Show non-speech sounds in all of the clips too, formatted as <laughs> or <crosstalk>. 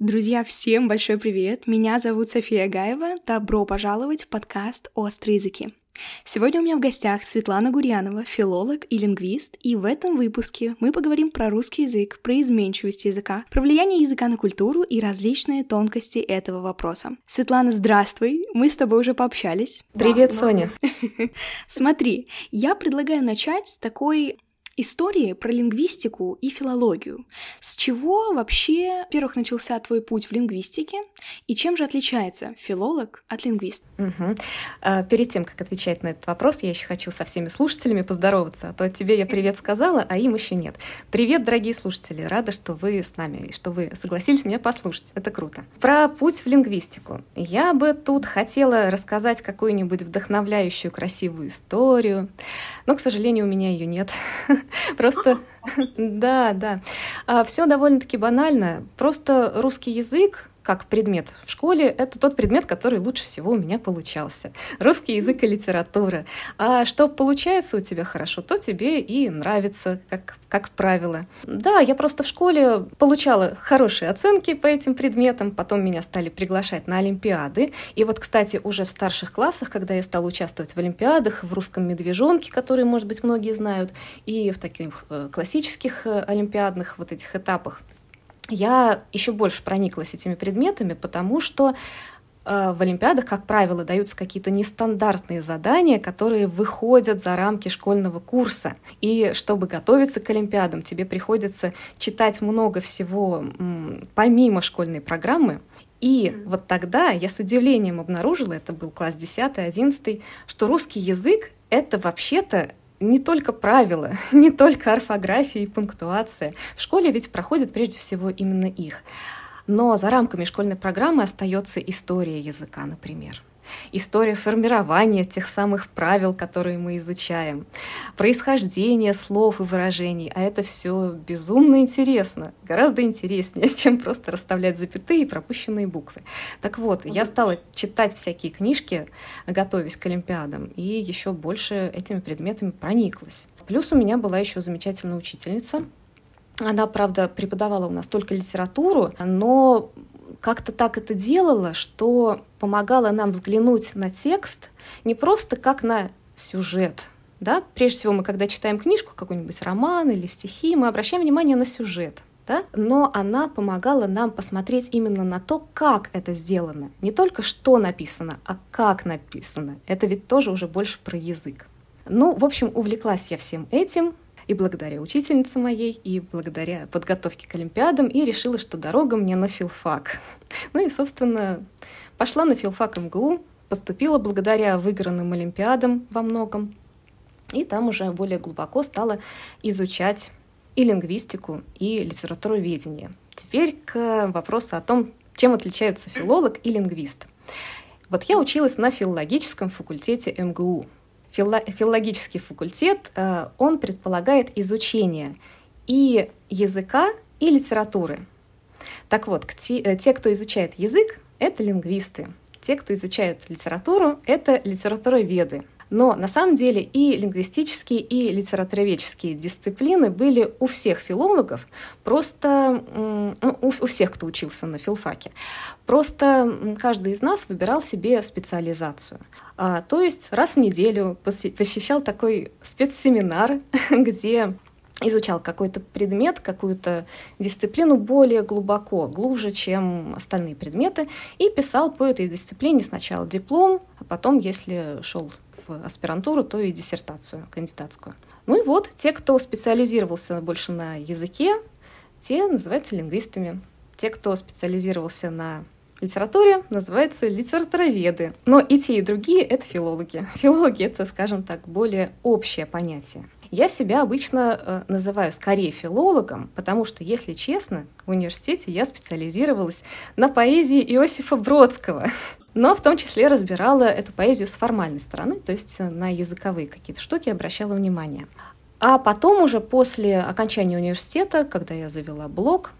Друзья, всем большой привет! Меня зовут София Гаева. Добро пожаловать в подкаст «Острые языки». Сегодня у меня в гостях Светлана Гурьянова, филолог и лингвист, и в этом выпуске мы поговорим про русский язык, про изменчивость языка, про влияние языка на культуру и различные тонкости этого вопроса. Светлана, здравствуй, мы с тобой уже пообщались. Привет, да, Соня. <laughs> Смотри, я предлагаю начать с такой истории про лингвистику и филологию. С чего вообще, во-первых, начался твой путь в лингвистике, и чем же отличается филолог от лингвиста? Угу. Перед тем, как отвечать на этот вопрос, я еще хочу со всеми слушателями поздороваться, а то тебе я привет сказала, а им еще нет. Привет, дорогие слушатели, рада, что вы с нами, и что вы согласились меня послушать, это круто. Про путь в лингвистику. Я бы тут хотела рассказать какую-нибудь вдохновляющую, красивую историю, но, к сожалению, у меня ее нет. <laughs> <laughs> Просто, <laughs> да, да. А, Все довольно-таки банально. Просто русский язык как предмет в школе, это тот предмет, который лучше всего у меня получался. Русский язык и литература. А что получается у тебя хорошо, то тебе и нравится, как, как правило. Да, я просто в школе получала хорошие оценки по этим предметам, потом меня стали приглашать на олимпиады. И вот, кстати, уже в старших классах, когда я стала участвовать в олимпиадах, в русском медвежонке, который, может быть, многие знают, и в таких э, классических э, олимпиадных вот этих этапах, я еще больше прониклась этими предметами, потому что э, в Олимпиадах, как правило, даются какие-то нестандартные задания, которые выходят за рамки школьного курса. И чтобы готовиться к Олимпиадам, тебе приходится читать много всего помимо школьной программы. И вот тогда я с удивлением обнаружила, это был класс 10-11, что русский язык — это вообще-то не только правила, <laughs> не только орфография и пунктуация. В школе ведь проходят прежде всего именно их. Но за рамками школьной программы остается история языка, например история формирования тех самых правил, которые мы изучаем, происхождение слов и выражений. А это все безумно интересно, гораздо интереснее, <laughs> чем просто расставлять запятые и пропущенные буквы. Так вот, я стала читать всякие книжки, готовясь к Олимпиадам, и еще больше этими предметами прониклась. Плюс у меня была еще замечательная учительница, она, правда, преподавала у нас только литературу, но как-то так это делала, что помогала нам взглянуть на текст не просто как на сюжет. Да? Прежде всего, мы когда читаем книжку, какой-нибудь роман или стихи, мы обращаем внимание на сюжет. Да? Но она помогала нам посмотреть именно на то, как это сделано. Не только что написано, а как написано. Это ведь тоже уже больше про язык. Ну, в общем, увлеклась я всем этим, и благодаря учительнице моей, и благодаря подготовке к Олимпиадам, и решила, что дорога мне на филфак. <laughs> Ну и, собственно, пошла на филфак МГУ, поступила благодаря выигранным Олимпиадам во многом, и там уже более глубоко стала изучать и лингвистику, и литературоведение. Теперь к вопросу о том, чем отличаются филолог и лингвист. Вот я училась на филологическом факультете МГУ филологический факультет, э, он предполагает изучение и языка, и литературы. Так вот, э, те, кто изучает язык, это лингвисты. Те, кто изучают литературу, это литературоведы. Но на самом деле и лингвистические, и литературоведческие дисциплины были у всех филологов, просто ну, у, всех, кто учился на филфаке. Просто каждый из нас выбирал себе специализацию. А, то есть раз в неделю посещал такой спецсеминар, <laughs> где изучал какой-то предмет, какую-то дисциплину более глубоко, глубже, чем остальные предметы, и писал по этой дисциплине сначала диплом, а потом, если шел аспирантуру, то и диссертацию кандидатскую. Ну и вот, те, кто специализировался больше на языке, те называются лингвистами. Те, кто специализировался на литературе, называются литературоведы. Но и те, и другие — это филологи. Филологи — это, скажем так, более общее понятие. Я себя обычно э, называю скорее филологом, потому что, если честно, в университете я специализировалась на поэзии Иосифа Бродского <laughs> но в том числе разбирала эту поэзию с формальной стороны, то есть на языковые какие-то штуки обращала внимание. А потом уже после окончания университета, когда я завела блог,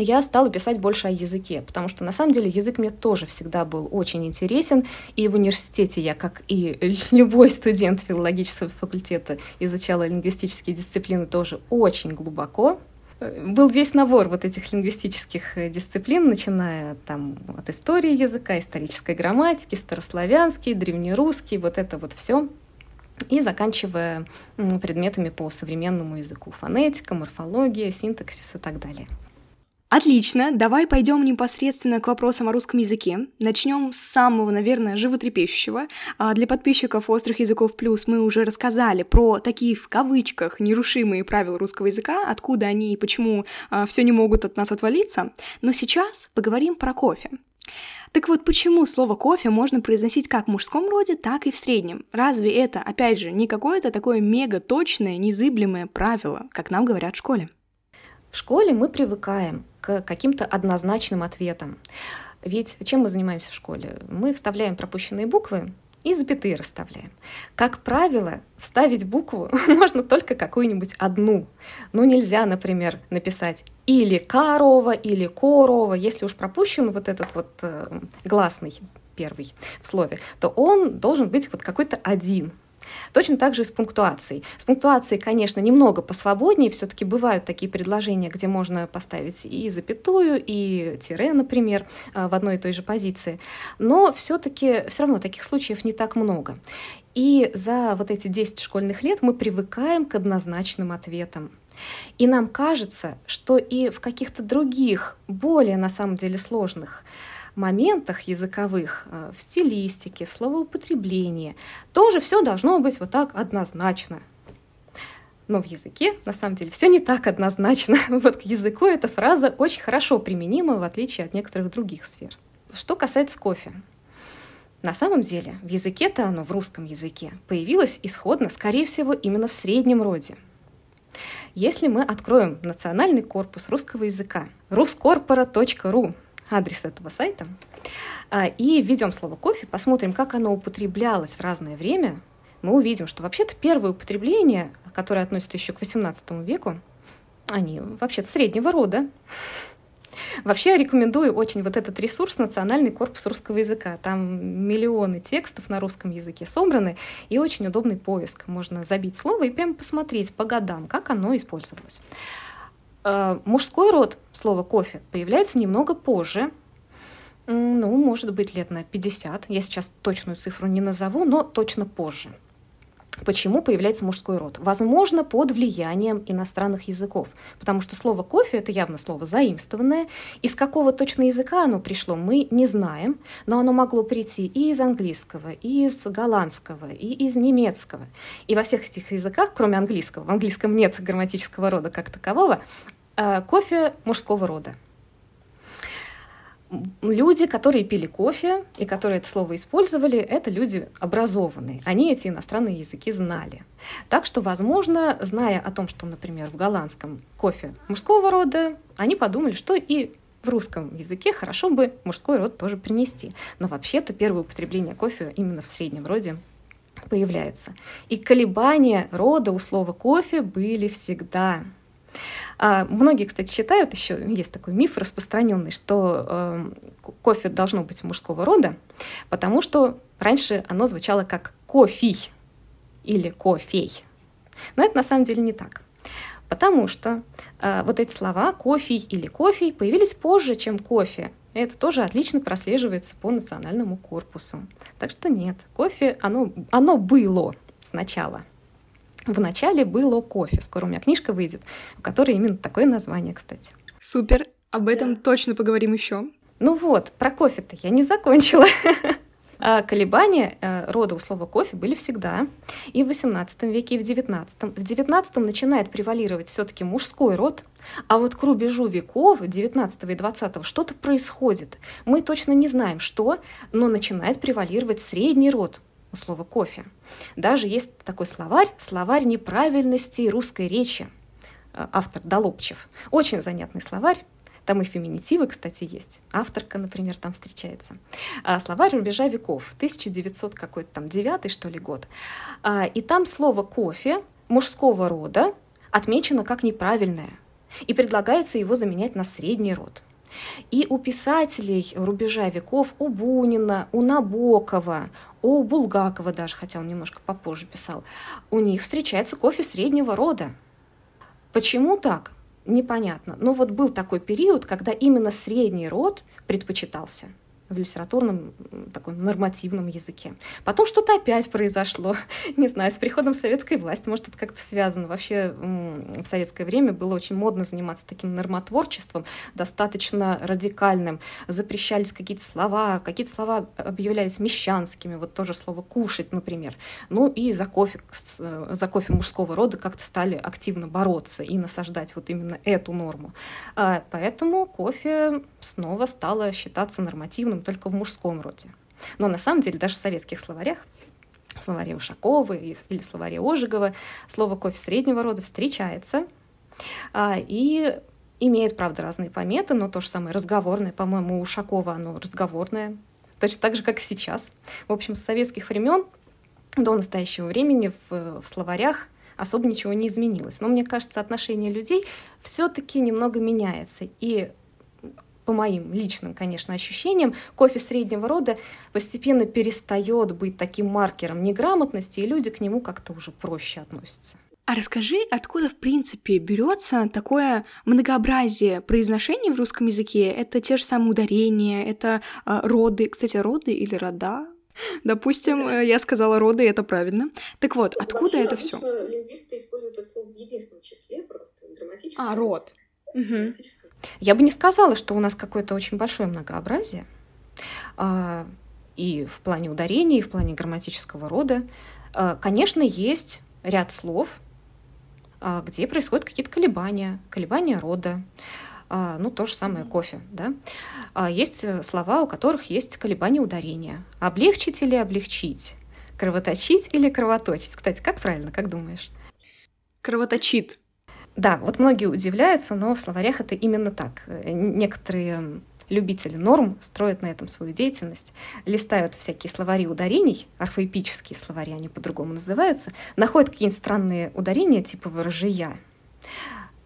я стала писать больше о языке, потому что на самом деле язык мне тоже всегда был очень интересен, и в университете я, как и <laughs> любой студент филологического факультета, изучала лингвистические дисциплины тоже очень глубоко, был весь набор вот этих лингвистических э, дисциплин, начиная там от истории языка, исторической грамматики, старославянский, древнерусский, вот это вот все и заканчивая предметами по современному языку, фонетика, морфология, синтаксис и так далее. Отлично, давай пойдем непосредственно к вопросам о русском языке. Начнем с самого, наверное, животрепещущего. А для подписчиков «Острых языков плюс» мы уже рассказали про такие, в кавычках, нерушимые правила русского языка, откуда они и почему а, все не могут от нас отвалиться. Но сейчас поговорим про кофе. Так вот, почему слово «кофе» можно произносить как в мужском роде, так и в среднем? Разве это, опять же, не какое-то такое мега точное, незыблемое правило, как нам говорят в школе? В школе мы привыкаем к каким-то однозначным ответам. Ведь чем мы занимаемся в школе? Мы вставляем пропущенные буквы и запятые расставляем. Как правило, вставить букву <laughs> можно только какую-нибудь одну. Ну, нельзя, например, написать или корова, или корова. Если уж пропущен вот этот вот э, гласный первый в слове, то он должен быть вот какой-то один. Точно так же и с пунктуацией. С пунктуацией, конечно, немного посвободнее, все-таки бывают такие предложения, где можно поставить и запятую, и тире, например, а, в одной и той же позиции. Но все-таки все равно таких случаев не так много. И за вот эти 10 школьных лет мы привыкаем к однозначным ответам. И нам кажется, что и в каких-то других, более на самом деле сложных моментах языковых, э, в стилистике, в словоупотреблении, тоже все должно быть вот так однозначно. Но в языке, на самом деле, все не так однозначно. <laughs> Вот к языку эта фраза очень хорошо применима, в отличие от некоторых других сфер. Что касается кофе. На самом деле, в языке-то оно, в русском языке, появилось исходно, скорее всего, именно в среднем роде. Если мы откроем национальный корпус русского языка ruskорпора.ру, адрес этого сайта, а, и введем слово кофе, посмотрим, как оно употреблялось в разное время, мы увидим, что вообще-то первое употребление, которое относится еще к XVIII веку, они вообще-то среднего рода. Вообще рекомендую очень вот этот ресурс «Национальный корпус русского языка». Там миллионы текстов на русском языке собраны, и очень удобный поиск. Можно забить слово и прямо посмотреть по годам, как оно использовалось. Э, мужской род слова кофе появляется немного позже, ну, может быть, лет на 50. Я сейчас точную цифру не назову, но точно позже. Почему появляется мужской род? Возможно, под влиянием иностранных языков, потому что слово «кофе» — это явно слово заимствованное. Из какого точно языка оно пришло, мы не знаем, но оно могло прийти и из английского, и из голландского, и из немецкого. И во всех этих языках, кроме английского, в английском нет грамматического рода как такового, кофе мужского рода люди, которые пили кофе и которые это слово использовали, это люди образованные. Они эти иностранные языки знали. Так что, возможно, зная о том, что, например, в голландском кофе мужского рода, они подумали, что и в русском языке хорошо бы мужской род тоже принести. Но вообще-то первое употребление кофе именно в среднем роде появляются. И колебания рода у слова кофе были всегда. А многие, кстати, считают, еще есть такой миф распространенный, что э, кофе должно быть мужского рода, потому что раньше оно звучало как кофей или кофей. Но это на самом деле не так. Потому что э, вот эти слова кофей или кофей появились позже, чем кофе. Это тоже отлично прослеживается по национальному корпусу. Так что нет, кофе, оно, оно было сначала. В начале было кофе. Скоро у меня книжка выйдет, у которой именно такое название, кстати. Супер. Об этом да. точно поговорим еще. Ну вот, про кофе-то я не закончила. А колебания э, рода у слова кофе были всегда. И в XVIII веке, и в XIX. В XIX начинает превалировать все-таки мужской род, а вот к рубежу веков, XIX и XX, что-то происходит. Мы точно не знаем, что, но начинает превалировать средний род, у слова кофе. Даже есть такой словарь, словарь неправильностей русской речи, э, автор Долобчев. Очень занятный словарь, там и феминитивы, кстати, есть. Авторка, например, там встречается. А, словарь рубежа веков, 1900 какой-то там девятый, что ли, год. А, и там слово «кофе» мужского рода отмечено как неправильное. И предлагается его заменять на средний род. И у писателей рубежа веков, у Бунина, у Набокова, у Булгакова даже, хотя он немножко попозже писал, у них встречается кофе среднего рода. Почему так? непонятно. Но вот был такой период, когда именно средний род предпочитался – в литературном таком нормативном языке. Потом что-то опять произошло, <laughs> не знаю, с приходом советской власти, может, это как-то связано. Вообще в советское время было очень модно заниматься таким нормотворчеством, достаточно радикальным. Запрещались какие-то слова, какие-то слова объявлялись мещанскими, вот тоже слово «кушать», например. Ну и за кофе, за кофе мужского рода как-то стали активно бороться и насаждать вот именно эту норму. А, поэтому кофе снова стало считаться нормативным только в мужском роде. Но на самом деле даже в советских словарях, в словаре Ушакова или в словаре Ожегова, слово «кофе» среднего рода встречается а, и имеет, правда, разные пометы, но то же самое разговорное, по-моему, у Ушакова оно разговорное, точно так же, как и сейчас. В общем, с советских времен до настоящего времени в, в словарях особо ничего не изменилось. Но мне кажется, отношение людей все-таки немного меняется. И по моим личным, конечно, ощущениям, кофе среднего рода постепенно перестает быть таким маркером неграмотности, и люди к нему как-то уже проще относятся. А расскажи, откуда, в принципе, берется такое многообразие произношений в русском языке? Это те же самые ударения, это э, роды. Кстати, роды или рода? Допустим, э, я сказала роды, и это правильно. Так вот, откуда Вообще, это все? Лингвисты используют это слово в единственном числе, просто грамматически. А, род. Угу. Я бы не сказала, что у нас какое-то очень большое многообразие. А, и в плане ударений, и в плане грамматического рода. А, конечно, есть ряд слов, а, где происходят какие-то колебания, колебания рода. Ну, то же самое кофе, да. Есть слова, у которых есть колебания ударения. Облегчить или облегчить? Кровоточить или кровоточить? Кстати, как правильно, как думаешь? Кровоточит. Да, вот многие удивляются, но в словарях это именно так. Некоторые любители норм строят на этом свою деятельность, листают всякие словари ударений, орфоэпические словари, они по-другому называются, находят какие-нибудь странные ударения, типа выражия,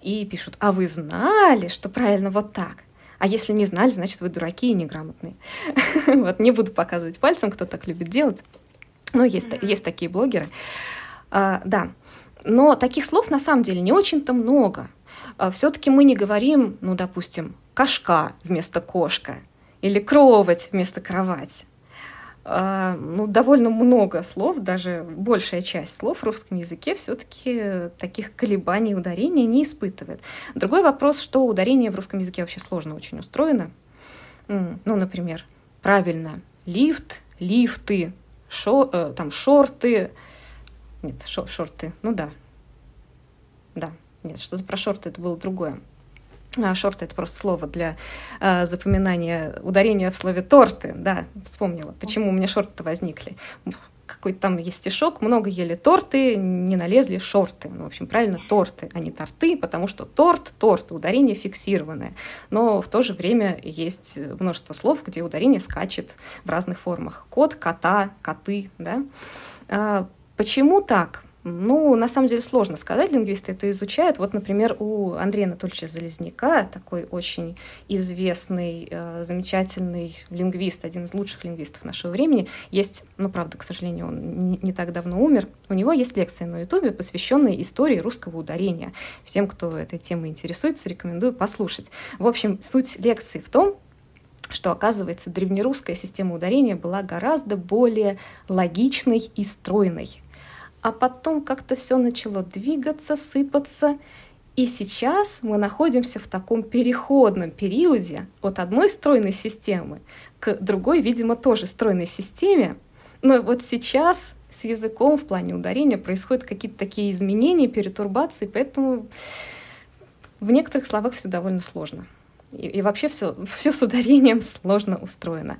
и пишут, а вы знали, что правильно вот так? А если не знали, значит, вы дураки и неграмотные. <laughs> Вот не буду показывать пальцем, кто так любит делать. Но есть, есть такие блогеры. А, да. Но таких слов на самом деле не очень-то много. А Все-таки мы не говорим, ну, допустим, кошка вместо кошка или кровать вместо кровать. А, ну, довольно много слов, даже большая часть слов в русском языке все-таки таких колебаний ударения не испытывает. Другой вопрос, что ударение в русском языке вообще сложно очень устроено. Ну, например, правильно, лифт, лифты, шо, э, там шорты, нет, шор шорты. Ну да. Да. Нет, что-то про шорты это было другое. А, шорты это просто слово для а, запоминания ударения в слове торты. Да, вспомнила, почему у меня шорты возникли. Какой-то там есть стишок, много ели торты, не налезли шорты. Ну, в общем, правильно, торты, а не торты, потому что торт, торт, ударение фиксированное. Но в то же время есть множество слов, где ударение скачет в разных формах. Кот, кота, коты, да. Почему так? Ну, на самом деле сложно сказать, лингвисты это изучают. Вот, например, у Андрея Анатольевича Залезняка, такой очень известный, э, замечательный лингвист, один из лучших лингвистов нашего времени, есть, ну, правда, к сожалению, он не так давно умер, у него есть лекция на Ютубе, посвященная истории русского ударения. Всем, кто этой темой интересуется, рекомендую послушать. В общем, суть лекции в том, что, оказывается, древнерусская система ударения была гораздо более логичной и стройной а потом как-то все начало двигаться, сыпаться. И сейчас мы находимся в таком переходном периоде от одной стройной системы к другой, видимо, тоже стройной системе. Но вот сейчас с языком в плане ударения происходят какие-то такие изменения, перетурбации, поэтому в некоторых словах все довольно сложно. И, и вообще все, все с ударением сложно устроено.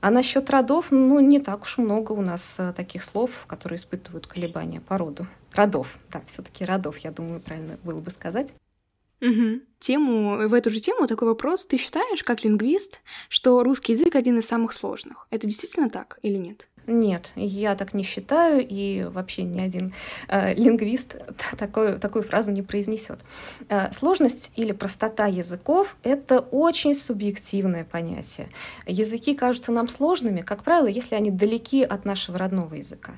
А насчет родов, ну, не так уж много у нас э, таких слов, которые испытывают колебания по роду. Родов, да, все-таки родов, я думаю, правильно было бы сказать. Угу. Тему, в эту же тему такой вопрос. Ты считаешь, как лингвист, что русский язык один из самых сложных? Это действительно так или нет? Нет, я так не считаю, и вообще ни один э, лингвист такую, такую фразу не произнесет. Э, сложность или простота языков — это очень субъективное понятие. Языки кажутся нам сложными, как правило, если они далеки от нашего родного языка.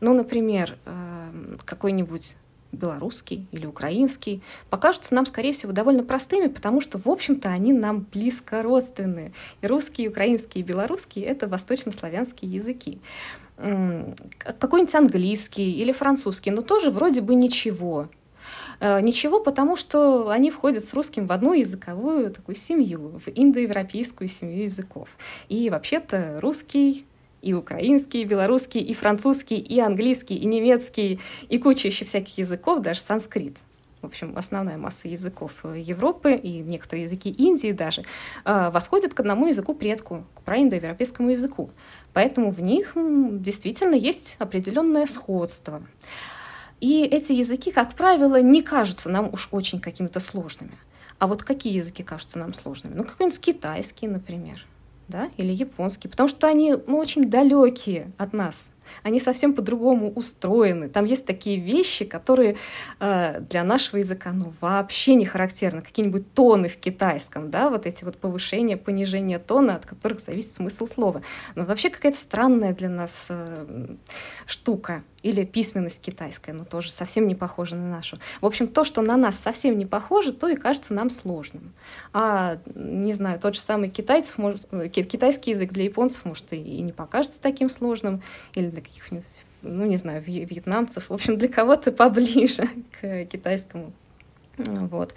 Ну, например, э, какой-нибудь белорусский или украинский, покажутся нам, скорее всего, довольно простыми, потому что, в общем-то, они нам близко родственные. И русский, и украинский, и белорусский — это восточнославянские языки. Какой-нибудь английский или французский, но тоже вроде бы ничего. Э, ничего, потому что они входят с русским в одну языковую такую семью, в индоевропейскую семью языков. И вообще-то русский и украинский, и белорусский, и французский, и английский, и немецкий, и куча еще всяких языков, даже санскрит. В общем, основная масса языков Европы и некоторые языки Индии даже э, восходят к одному языку предку, к праиндоевропейскому языку. Поэтому в них действительно есть определенное сходство. И эти языки, как правило, не кажутся нам уж очень какими-то сложными. А вот какие языки кажутся нам сложными? Ну, какой-нибудь китайский, например, да, или японский, потому что они ну, очень далекие от нас они совсем по-другому устроены. Там есть такие вещи, которые э, для нашего языка ну, вообще не характерны. Какие-нибудь тоны в китайском, да, вот эти вот повышения, понижения тона, от которых зависит смысл слова. Но вообще какая-то странная для нас э, штука. Или письменность китайская, но тоже совсем не похожа на нашу. В общем, то, что на нас совсем не похоже, то и кажется нам сложным. А, не знаю, тот же самый китайцев, может, э, китайский язык для японцев, может, и не покажется таким сложным, или для каких-нибудь, ну, не знаю, вьетнамцев, в общем, для кого-то поближе <laughs> к китайскому. Вот.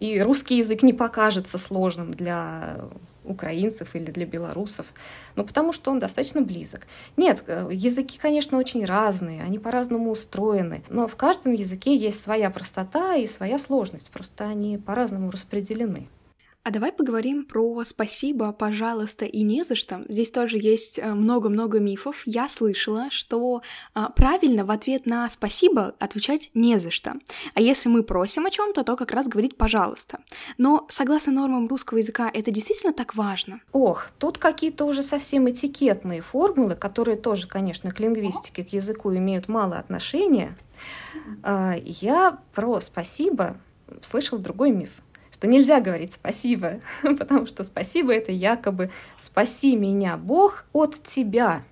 И русский язык не покажется сложным для украинцев или для белорусов, ну, потому что он достаточно близок. Нет, э, языки, конечно, очень разные, они по-разному устроены, но в каждом языке есть своя простота и своя сложность, просто они по-разному распределены. А давай поговорим про спасибо, пожалуйста и не за что. Здесь тоже есть э, много-много мифов. Я слышала, что а, правильно в ответ на спасибо отвечать не за что. А если мы просим о чем-то, то как раз говорить пожалуйста. Но согласно нормам русского языка, это действительно так важно? Ох, тут какие-то уже совсем этикетные формулы, которые тоже, конечно, к лингвистике, к языку имеют мало отношения. А, я про спасибо слышал другой миф что нельзя говорить спасибо, <laughs> потому что спасибо это якобы спаси меня, Бог, от тебя.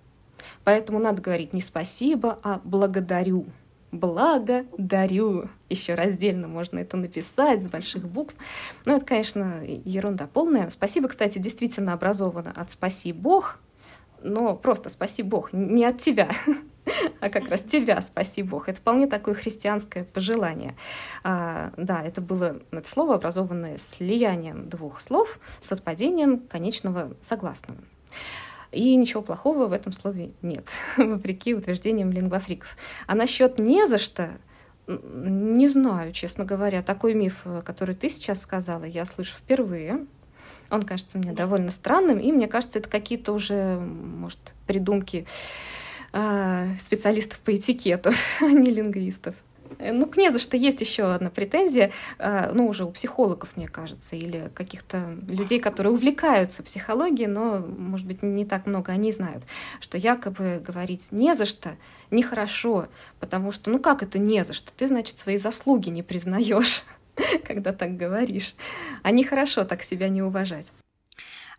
Поэтому надо говорить не спасибо, а благодарю. Благодарю. Еще раздельно можно это написать с больших букв. Но это, конечно, ерунда полная. Спасибо, кстати, действительно образовано от «спаси Бог», но просто «спаси Бог» не от тебя. <laughs> <laughs> а как раз тебя, спаси Бог. Это вполне такое христианское пожелание. А, да, это было это слово, образованное слиянием двух слов с отпадением конечного согласного. И ничего плохого в этом слове нет, <laughs> вопреки утверждениям лингвофриков. А насчет «не за что» не знаю, честно говоря. Такой миф, который ты сейчас сказала, я слышу впервые. Он кажется мне довольно странным, и мне кажется, это какие-то уже, может, придумки специалистов по этикету, <laughs> а не лингвистов. Э, ну, к не за что есть еще одна претензия, а, ну, уже у психологов, мне кажется, или каких-то людей, которые увлекаются психологией, но, может быть, не так много они знают, что якобы говорить не за что нехорошо, потому что, ну, как это не за что? Ты, значит, свои заслуги не признаешь, <laughs> когда так говоришь. А нехорошо так себя не уважать.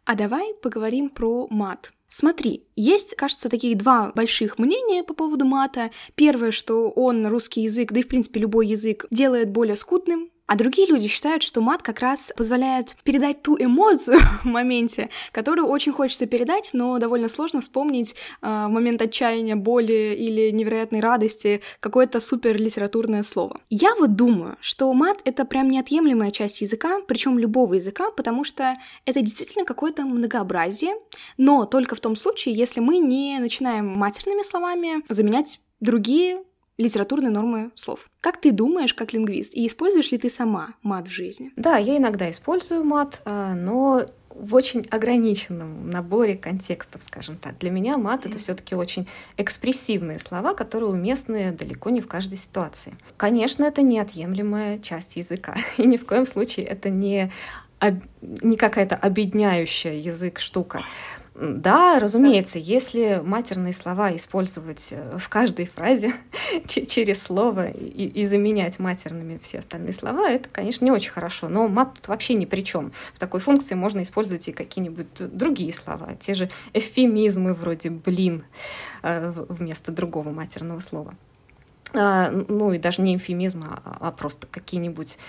А давай поговорим про мат. Смотри, есть, кажется, таких два больших мнения по поводу мата. Первое, что он русский язык, да и в принципе любой язык, делает более скудным, а другие люди считают, что мат как раз позволяет передать ту эмоцию <laughs> в моменте, которую очень хочется передать, но довольно сложно вспомнить э, момент отчаяния, боли или невероятной радости какое-то супер литературное слово. Я вот думаю, что мат — это прям неотъемлемая часть языка, причем любого языка, потому что это действительно какое-то многообразие, но только в том случае, если мы не начинаем матерными словами заменять другие литературные нормы слов. Как ты думаешь, как лингвист, и используешь ли ты сама мат в жизни? Да, я иногда использую мат, а, но в очень ограниченном наборе контекстов, скажем так. Для меня мат это все-таки очень экспрессивные слова, которые уместны далеко не в каждой ситуации. Конечно, это неотъемлемая часть языка, <laughs> и ни в коем случае это не не какая-то объединяющая язык штука. Да, разумеется, если матерные слова использовать э, в каждой фразе <laughs> через слово и, и заменять матерными все остальные слова, это, конечно, не очень хорошо. Но мат тут вообще ни при чем. В такой функции можно использовать и какие-нибудь другие слова, те же эвфемизмы вроде «блин» э, вместо другого матерного слова. а, ну и даже не эвфемизм, а, а просто какие-нибудь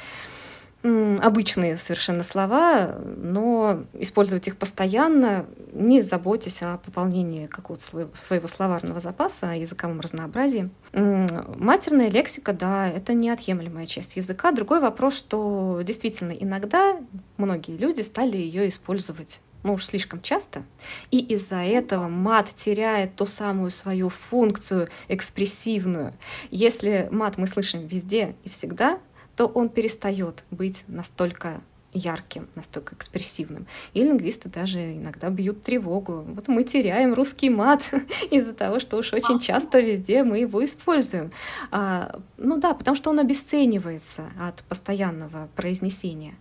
обычные совершенно слова, но использовать их постоянно, не заботясь о пополнении какого-то своего словарного запаса, о языковом разнообразии. Матерная лексика, да, это неотъемлемая часть языка. Другой вопрос, что действительно иногда многие люди стали ее использовать ну уж слишком часто, и из-за этого мат теряет ту самую свою функцию экспрессивную. Если мат мы слышим везде и всегда, то он перестает быть настолько ярким, настолько экспрессивным. И лингвисты даже иногда бьют тревогу. Вот мы теряем русский мат <laughs> из-за того, что уж очень часто везде мы его используем. А, ну да, потому что он обесценивается от постоянного произнесения,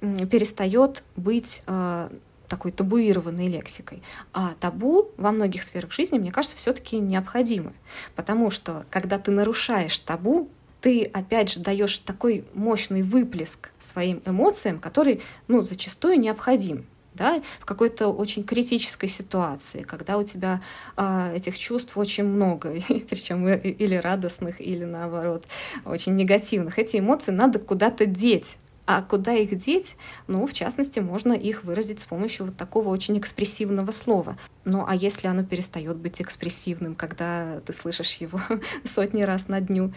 перестает быть а, такой табуированной лексикой. А табу во многих сферах жизни, мне кажется, все-таки необходимы. Потому что когда ты нарушаешь табу, ты, опять же, даешь такой мощный выплеск своим эмоциям, который, ну, зачастую необходим да, в какой-то очень критической ситуации, когда у тебя э, этих чувств очень много, <laughs> причем или радостных, или наоборот очень негативных. Эти эмоции надо куда-то деть, а куда их деть? Ну, в частности, можно их выразить с помощью вот такого очень экспрессивного слова. Ну, а если оно перестает быть экспрессивным, когда ты слышишь его <laughs> сотни раз на дню,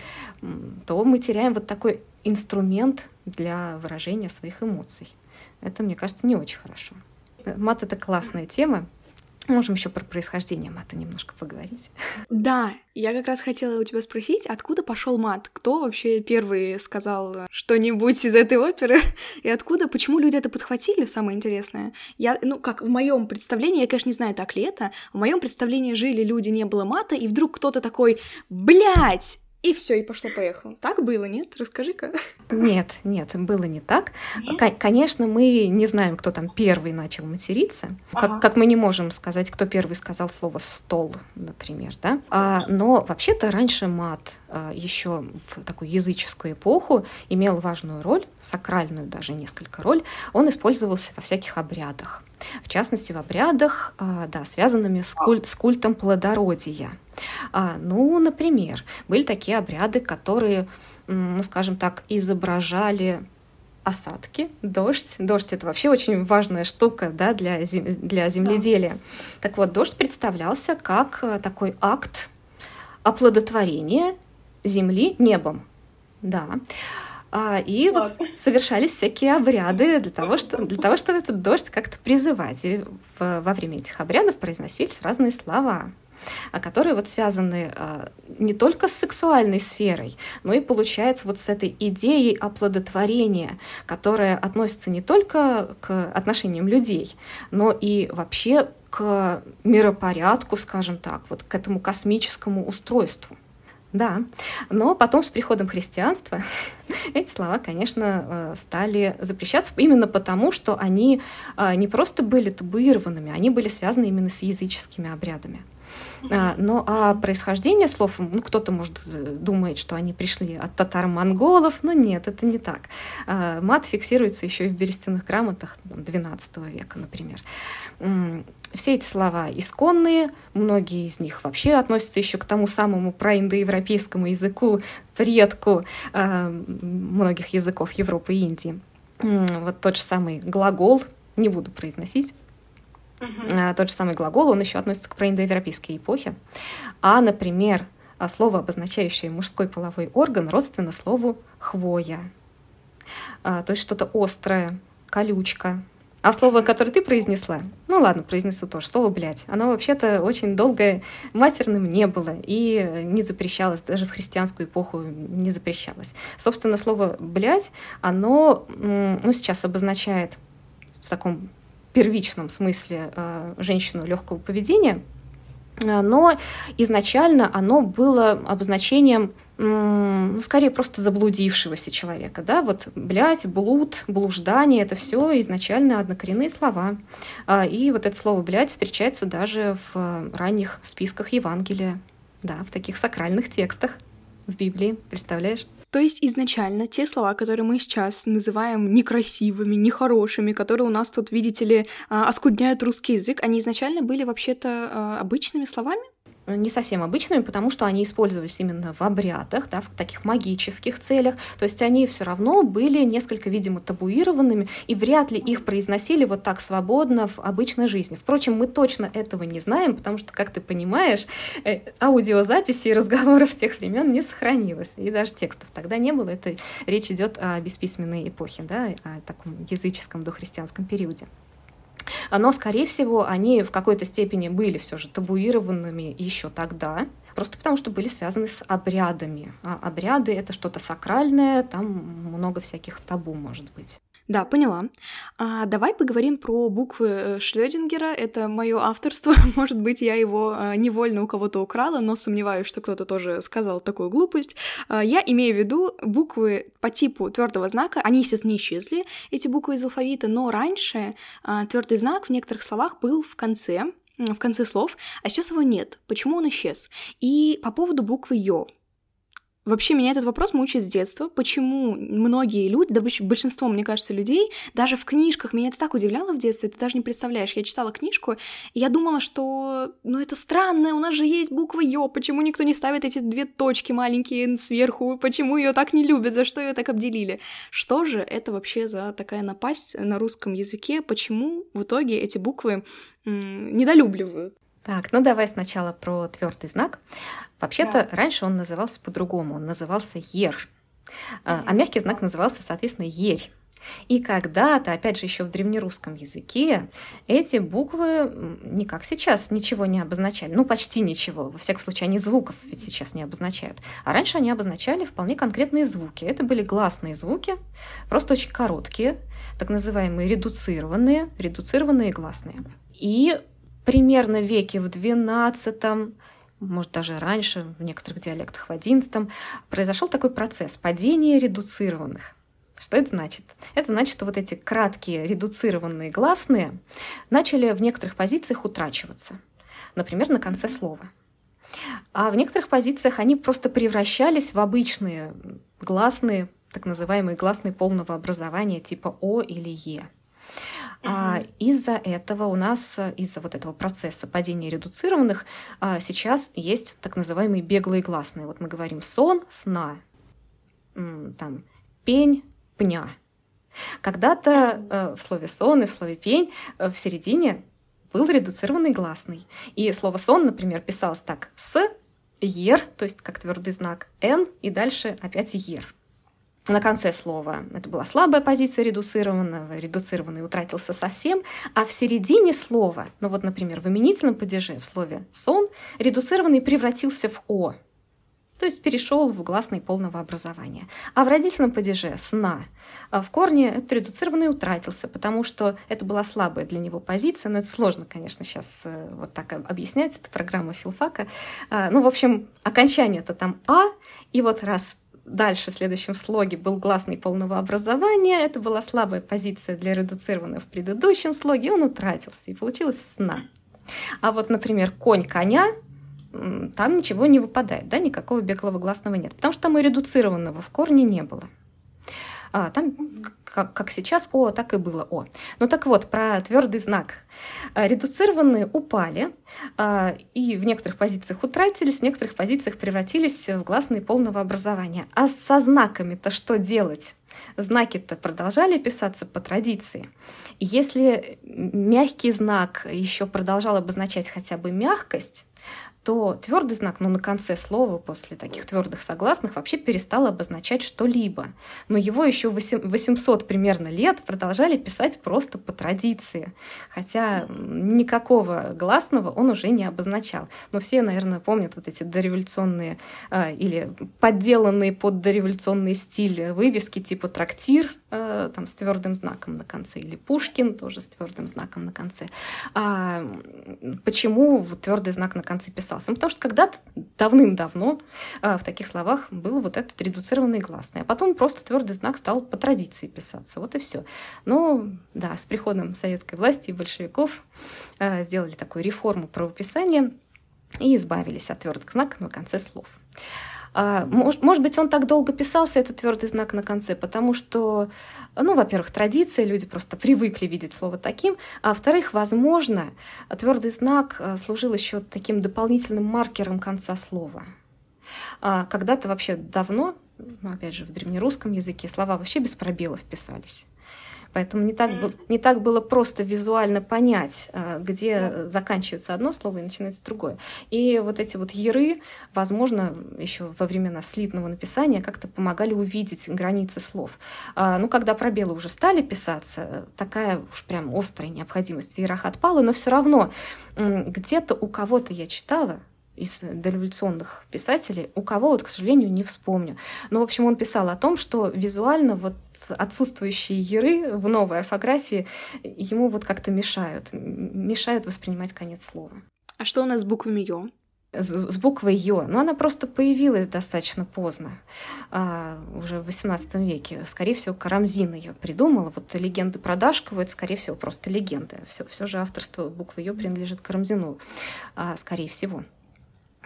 то мы теряем вот такой инструмент для выражения своих эмоций. Это, мне кажется, не очень хорошо. Мат — это классная тема, Можем еще про происхождение мата немножко поговорить. Да, я как раз хотела у тебя спросить, откуда пошел мат? Кто вообще первый сказал что-нибудь из этой оперы? И откуда, почему люди это подхватили, самое интересное? Я, ну, как в моем представлении, я, конечно, не знаю, так ли это, в моем представлении жили люди, не было мата, и вдруг кто-то такой, блядь, и все, и пошло-поехало. Так было, нет? Расскажи-ка. Нет, нет, было не так. К- конечно, мы не знаем, кто там первый начал материться. Ага. Как, как мы не можем сказать, кто первый сказал слово стол, например, да. А, но вообще-то раньше мат а, еще в такую языческую эпоху имел важную роль, сакральную даже несколько роль. Он использовался во всяких обрядах. В частности, в обрядах, а, да, связанными с, куль- с культом плодородия. А, ну, например, были такие обряды, которые, ну, скажем так, изображали осадки, дождь. Дождь — это вообще очень важная штука да, для, зем... для земледелия. Да. Так вот, дождь представлялся как э, такой акт оплодотворения земли небом. Да. А, и вот совершались всякие обряды для того, что, для того, чтобы этот дождь как-то призывать. И в, во время этих обрядов произносились разные слова. А которые вот связаны а, не только с сексуальной сферой, но и, получается, вот с этой идеей оплодотворения, которая относится не только к отношениям людей, но и вообще к миропорядку, скажем так, вот к этому космическому устройству. Да, но потом с приходом христианства <laughs> эти слова, конечно, э, стали запрещаться именно потому, что они не просто были табуированными, они были связаны именно с языческими обрядами. А, но а происхождение слов, ну, кто-то, может, э, думает, что они пришли от татар-монголов, но нет, это не так. А, мат фиксируется еще и в берестяных грамотах XII века, например. Все эти слова исконные, многие из них вообще относятся еще к тому самому проиндоевропейскому языку, предку э, многих языков Европы и Индии. Вот тот же самый глагол, не буду произносить, Uh-huh. Тот же самый глагол, он еще относится к проиндоевропейской эпохе. А, например, а, слово, обозначающее мужской половой орган, родственно слову хвоя. А, то есть что-то острое, колючка. А слово, которое ты произнесла, ну ладно, произнесу тоже, слово «блядь», оно вообще-то очень долго матерным не было и не запрещалось, даже в христианскую эпоху не запрещалось. Собственно, слово «блядь», оно ну, сейчас обозначает в таком первичном смысле э, женщину легкого поведения, э, но изначально оно было обозначением ну, скорее просто заблудившегося человека, да, вот блять, блуд, блуждание, это все изначально однокоренные слова. А, и вот это слово блять встречается даже в ранних списках Евангелия, да, в таких сакральных текстах в Библии, представляешь? То есть изначально те слова, которые мы сейчас называем некрасивыми, нехорошими, которые у нас тут, видите ли, а, оскудняют русский язык, они изначально были вообще-то а, обычными словами? Не совсем обычными, потому что они использовались именно в обрядах, да, в таких магических целях. То есть они все равно были несколько, видимо, табуированными, и вряд ли их произносили вот так свободно в обычной жизни. Впрочем, мы точно этого не знаем, потому что, как ты понимаешь, э, аудиозаписи и разговоров тех времен не сохранилось, и даже текстов тогда не было. Это речь идет о бесписьменной эпохе, да, о таком языческом дохристианском периоде. Но, скорее всего, они в какой-то степени были все же табуированными еще тогда, просто потому что были связаны с обрядами. А обряды — это что-то сакральное, там много всяких табу может быть. Да, поняла. А, давай поговорим про буквы э, Шрёдингера. Это мое авторство. <laughs> Может быть, я его а, невольно у кого-то украла, но сомневаюсь, что кто-то тоже сказал такую глупость. А, я имею в виду буквы по типу твердого знака. Они, естественно, не исчезли, эти буквы из алфавита, но раньше а, твердый знак в некоторых словах был в конце, в конце слов, а сейчас его нет. Почему он исчез? И по поводу буквы Ё. Вообще меня этот вопрос мучает с детства. Почему многие люди, да большинство, мне кажется, людей, даже в книжках, меня это так удивляло в детстве, ты даже не представляешь. Я читала книжку, и я думала, что, ну это странно, у нас же есть буква Ё, почему никто не ставит эти две точки маленькие сверху, почему ее так не любят, за что ее так обделили. Что же это вообще за такая напасть на русском языке, почему в итоге эти буквы недолюбливают? Так, ну давай сначала про твердый знак. Вообще-то да. раньше он назывался по-другому, он назывался ер, а, а мягкий знак назывался, соответственно, ерь. И когда-то, опять же, еще в древнерусском языке, эти буквы не как сейчас ничего не обозначали, ну почти ничего, во всяком случае, они звуков ведь сейчас не обозначают. А раньше они обозначали вполне конкретные звуки. Это были гласные звуки, просто очень короткие, так называемые редуцированные, редуцированные гласные. И примерно веке в XII, может даже раньше, в некоторых диалектах в XI, произошел такой процесс падения редуцированных. Что это значит? Это значит, что вот эти краткие редуцированные гласные начали в некоторых позициях утрачиваться. Например, на конце слова. А в некоторых позициях они просто превращались в обычные гласные, так называемые гласные полного образования типа О или Е. А из-за этого у нас, из-за вот этого процесса падения редуцированных, а, сейчас есть так называемые беглые гласные. Вот мы говорим сон, сна, там, пень, пня. Когда-то э, в слове сон и в слове пень э, в середине был редуцированный гласный. И слово сон, например, писалось так с, ер, то есть как твердый знак, н, и дальше опять ер на конце слова это была слабая позиция редуцированного, редуцированный утратился совсем, а в середине слова, ну вот, например, в именительном падеже в слове «сон», редуцированный превратился в «о», то есть перешел в гласный полного образования. А в родительном падеже «сна» в корне этот редуцированный утратился, потому что это была слабая для него позиция, но это сложно, конечно, сейчас э, вот так объяснять, это программа филфака. А, ну, в общем, окончание это там «а», и вот раз дальше в следующем слоге был гласный полного образования, это была слабая позиция для редуцированного в предыдущем слоге, он утратился, и получилось сна. А вот, например, конь коня, там ничего не выпадает, да, никакого беглого гласного нет, потому что там и редуцированного в корне не было. А, там как, как сейчас О, так и было О. Ну так вот, про твердый знак. А, редуцированные упали, а, и в некоторых позициях утратились, в некоторых позициях превратились в гласные полного образования. А со знаками-то что делать? Знаки-то продолжали писаться по традиции. Если мягкий знак еще продолжал обозначать хотя бы мягкость, то твердый знак, ну, на конце слова после таких твердых согласных вообще перестал обозначать что-либо. Но его еще 800 примерно лет продолжали писать просто по традиции. Хотя никакого гласного он уже не обозначал. Но все, наверное, помнят вот эти дореволюционные э, или подделанные под дореволюционный стиль вывески типа «трактир», э, там с твердым знаком на конце, или Пушкин тоже с твердым знаком на конце. А почему вот твердый знак на конце писался? Ну, потому что когда-то давным-давно а, в таких словах был вот этот редуцированный гласный, а потом просто твердый знак стал по традиции писаться. Вот и все. Но да, с приходом советской власти и большевиков а, сделали такую реформу правописания и избавились от твердых знаков на конце слов. А, может, может быть, он так долго писался, этот твердый знак на конце, потому что, ну, во-первых, традиция, люди просто привыкли видеть слово таким, а во-вторых, возможно, твердый знак а, служил еще таким дополнительным маркером конца слова. А когда-то вообще давно, ну, опять же, в древнерусском языке слова вообще без пробелов писались. Поэтому не так, не так было просто визуально понять, э, где заканчивается одно слово и начинается другое. И вот эти вот яры, возможно, еще во времена слитного написания как-то помогали увидеть границы слов. А, ну, когда пробелы уже стали писаться, такая уж прям острая необходимость в ярах отпала, но все равно где-то у кого-то я читала, из дореволюционных писателей, у кого вот, к сожалению, не вспомню. Но, в общем, он писал о том, что визуально вот отсутствующие яры в новой орфографии ему вот как-то мешают, мешают воспринимать конец слова. А что у нас с буквами «ё»? с буквой «ё», но она просто появилась достаточно поздно, а, уже в XVIII веке. Скорее всего, Карамзин ее придумал. Вот легенды про Дашкову — это, скорее всего, просто легенды. Все, все же авторство буквы «ё» принадлежит Карамзину, а, скорее всего.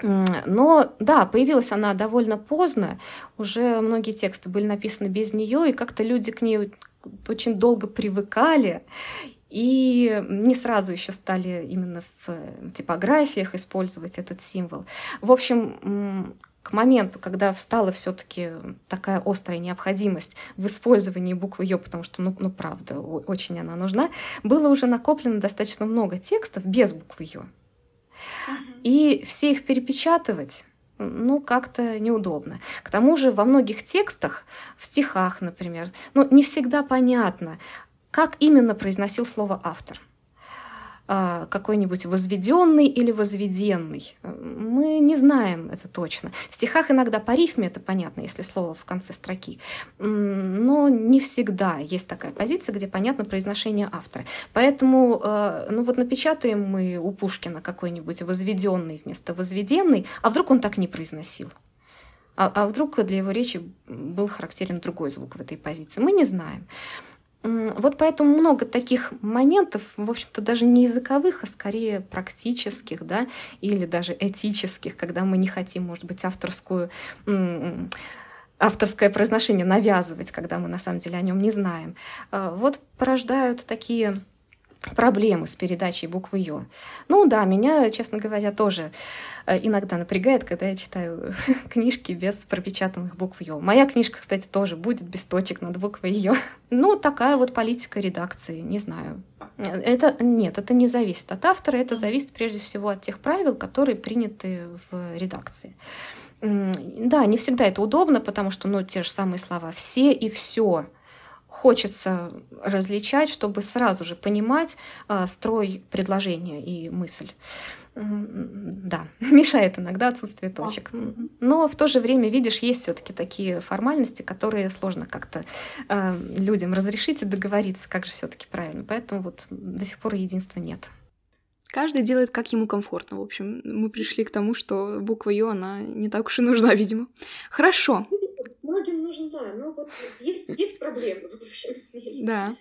Но да, появилась она довольно поздно, уже многие тексты были написаны без нее, и как-то люди к ней очень долго привыкали, и не сразу еще стали именно в типографиях использовать этот символ. В общем, к моменту, когда встала все-таки такая острая необходимость в использовании буквы Ё, потому что, ну, ну правда, очень она нужна, было уже накоплено достаточно много текстов без буквы Ё. И все их перепечатывать ну, как-то неудобно. К тому же во многих текстах, в стихах, например, ну, не всегда понятно, как именно произносил слово автор – какой-нибудь возведенный или возведенный. Мы не знаем это точно. В стихах иногда по рифме это понятно, если слово в конце строки, но не всегда есть такая позиция, где понятно произношение автора. Поэтому, а, ну вот напечатаем мы у Пушкина какой-нибудь возведенный вместо возведенный, а вдруг он так не произносил? А, а вдруг для его речи был характерен другой звук в этой позиции? Мы не знаем. Вот поэтому много таких моментов, в общем-то, даже не языковых, а скорее практических, да, или даже этических, когда мы не хотим, может быть, авторскую авторское произношение навязывать, когда мы на самом деле о нем не знаем. А, вот порождают такие проблемы с передачей буквы Ё. Ну да, меня, честно говоря, тоже э, иногда напрягает, когда я читаю <laughs> книжки без пропечатанных букв Ё. Моя книжка, кстати, тоже будет без точек над буквой Ё. <laughs> Ну, такая вот политика редакции, не знаю. Это, нет, это не зависит от автора, это зависит прежде всего от тех правил, которые приняты в редакции. Да, не всегда это удобно, потому что, ну, те же самые слова «все» и «все», хочется различать, чтобы сразу же понимать э, строй предложения и мысль. Да, <laughs> мешает иногда отсутствие точек. Но в то же время, видишь, есть все-таки такие формальности, которые сложно как-то э, людям разрешить и договориться, как же все-таки правильно. Поэтому вот до сих пор единства нет. Каждый делает, как ему комфортно. В общем, мы пришли к тому, что буква Ё, она не так уж и нужна, видимо. Хорошо многим нужна, но вот есть, есть проблемы, в общем, с ней. Да.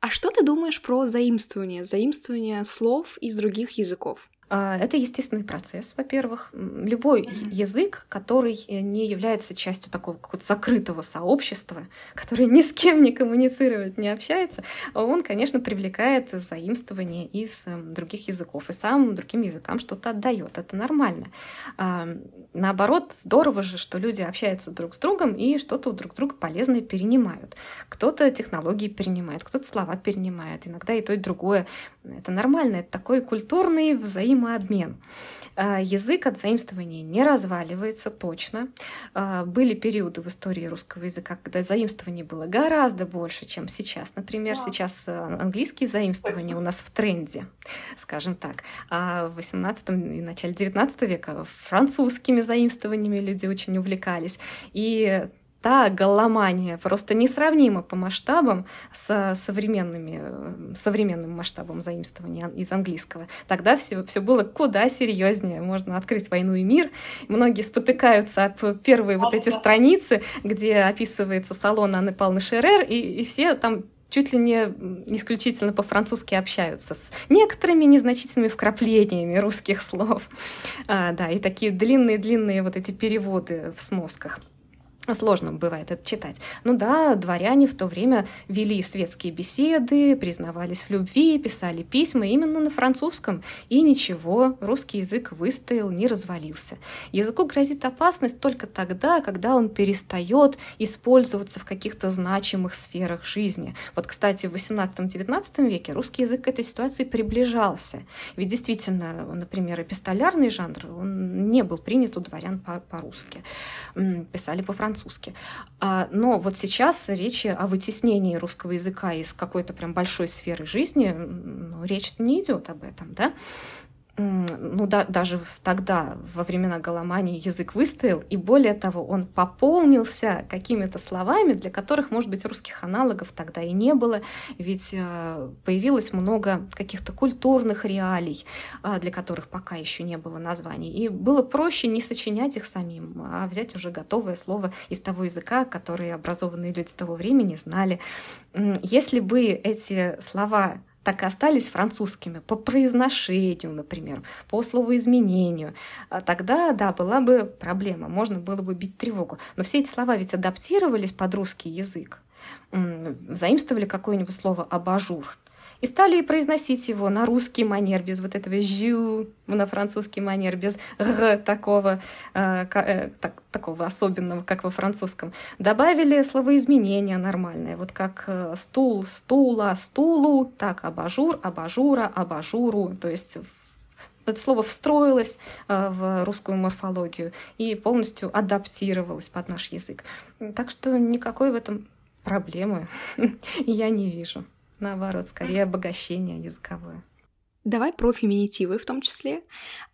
А что ты думаешь про заимствование, заимствование слов из других языков? А, это естественный процесс, во-первых. Любой mm-hmm. язык, который э, не является частью такого какого-то закрытого сообщества, <laughs> который ни с кем не коммуницирует, не общается, он, конечно, привлекает заимствование из эм, других языков и сам другим языкам что-то отдает. Это нормально. А, наоборот, здорово же, что люди общаются друг с другом и что-то у друг друга полезное перенимают. Кто-то технологии перенимает, кто-то слова перенимает, иногда и то, и другое. Это нормально, это такой культурный взаимодействие взаимообмен. А, язык от заимствования не разваливается точно. А, были периоды в истории русского языка, когда заимствований было гораздо больше, чем сейчас. Например, да. сейчас а, английские заимствования у нас в тренде, скажем так. А в 18 и начале 19 века французскими заимствованиями люди очень увлекались. И та голомания просто несравнима по масштабам с современными, современным масштабом заимствования из английского. Тогда все, все было куда серьезнее. Можно открыть «Войну и мир». Многие спотыкаются об первые вот эти страницы, где описывается салон Анны Павловны Шерер, и, и все там чуть ли не исключительно по-французски общаются с некоторыми незначительными вкраплениями русских слов. А, да, и такие длинные-длинные вот эти переводы в сносках. Сложно бывает это читать. Ну да, дворяне в то время вели светские беседы, признавались в любви, писали письма именно на французском. И ничего, русский язык выстоял, не развалился. Языку грозит опасность только тогда, когда он перестает использоваться в каких-то значимых сферах жизни. Вот, кстати, в 18-19 веке русский язык к этой ситуации приближался. Ведь действительно, например, эпистолярный жанр, он не был принят у дворян по-русски. Писали по-французски по-французски. А, но вот сейчас речь о вытеснении русского языка из какой-то прям большой сферы жизни, ну, речь не идет об этом, да ну да, даже тогда, во времена Голомании, язык выстоял, и более того, он пополнился какими-то словами, для которых, может быть, русских аналогов тогда и не было, ведь э, появилось много каких-то культурных реалий, а, для которых пока еще не было названий, и было проще не сочинять их самим, а взять уже готовое слово из того языка, который образованные люди того времени знали. Если бы эти слова так и остались французскими. По произношению, например, по словоизменению, а тогда, да, была бы проблема, можно было бы бить тревогу. Но все эти слова ведь адаптировались под русский язык, заимствовали какое-нибудь слово «абажур», и стали произносить его на русский манер, без вот этого «жю», на французский манер, без «р» такого, э, э, так, такого особенного, как во французском. Добавили словоизменения нормальные, вот как э, «стул», «стула», «стулу», так «абажур», «абажура», «абажуру», то есть это слово встроилось э, в русскую морфологию и полностью адаптировалось под наш язык. Так что никакой в этом проблемы <laughs> я не вижу. Наоборот, скорее обогащение языковое. Давай про феминитивы в том числе.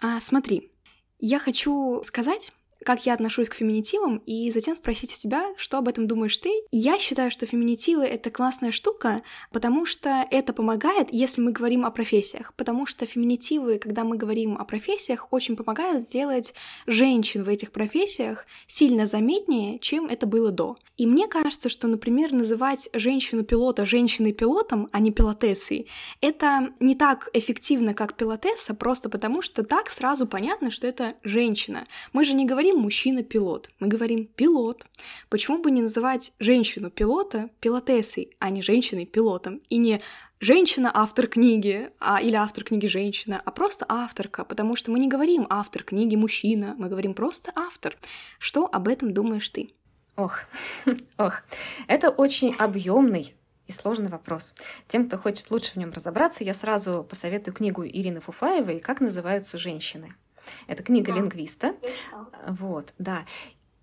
А, смотри, я хочу сказать, как я отношусь к феминитивам, и затем спросить у тебя, что об этом думаешь ты. Я считаю, что феминитивы — это классная штука, потому что это помогает, если мы говорим о профессиях, потому что феминитивы, когда мы говорим о профессиях, очень помогают сделать женщин в этих профессиях сильно заметнее, чем это было до. И мне кажется, что, например, называть женщину-пилота женщиной-пилотом, а не пилотессой, это не так эффективно, как пилотесса, просто потому что так сразу понятно, что это женщина. Мы же не говорим мужчина-пилот, мы говорим пилот. Почему бы не называть женщину-пилота пилотессой, а не женщиной-пилотом? И не женщина автор книги, а, или автор книги женщина, а просто авторка, потому что мы не говорим автор книги мужчина, мы говорим просто автор. Что об этом думаешь ты? Ох, <laughs> ох, это очень объемный и сложный вопрос. Тем, кто хочет лучше в нем разобраться, я сразу посоветую книгу Ирины Фуфаевой «Как называются женщины». Это книга да, лингвиста. Вот, да.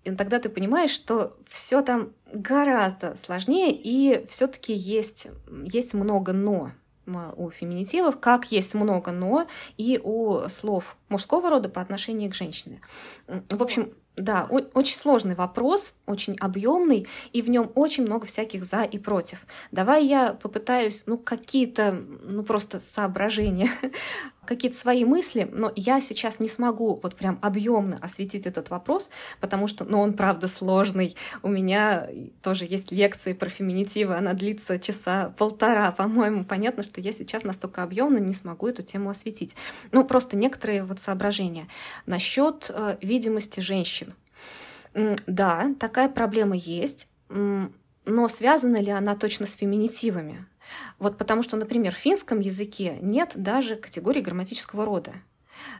И тогда ты понимаешь, что все там гораздо сложнее, и все-таки есть, есть много но у феминитивов, как есть много но и у слов мужского рода по отношению к женщине. В общем, да, очень сложный вопрос, очень объемный, и в нем очень много всяких за и против. Давай я попытаюсь, ну, какие-то, ну, просто соображения, <laughs> какие-то свои мысли, но я сейчас не смогу вот прям объемно осветить этот вопрос, потому что, ну, он правда сложный. У меня тоже есть лекции про феминитивы, она длится часа полтора, по-моему. Понятно, что я сейчас настолько объемно не смогу эту тему осветить. Ну, просто некоторые вот соображения насчет э, видимости женщин да, такая проблема есть, но связана ли она точно с феминитивами? Вот потому что, например, в финском языке нет даже категории грамматического рода.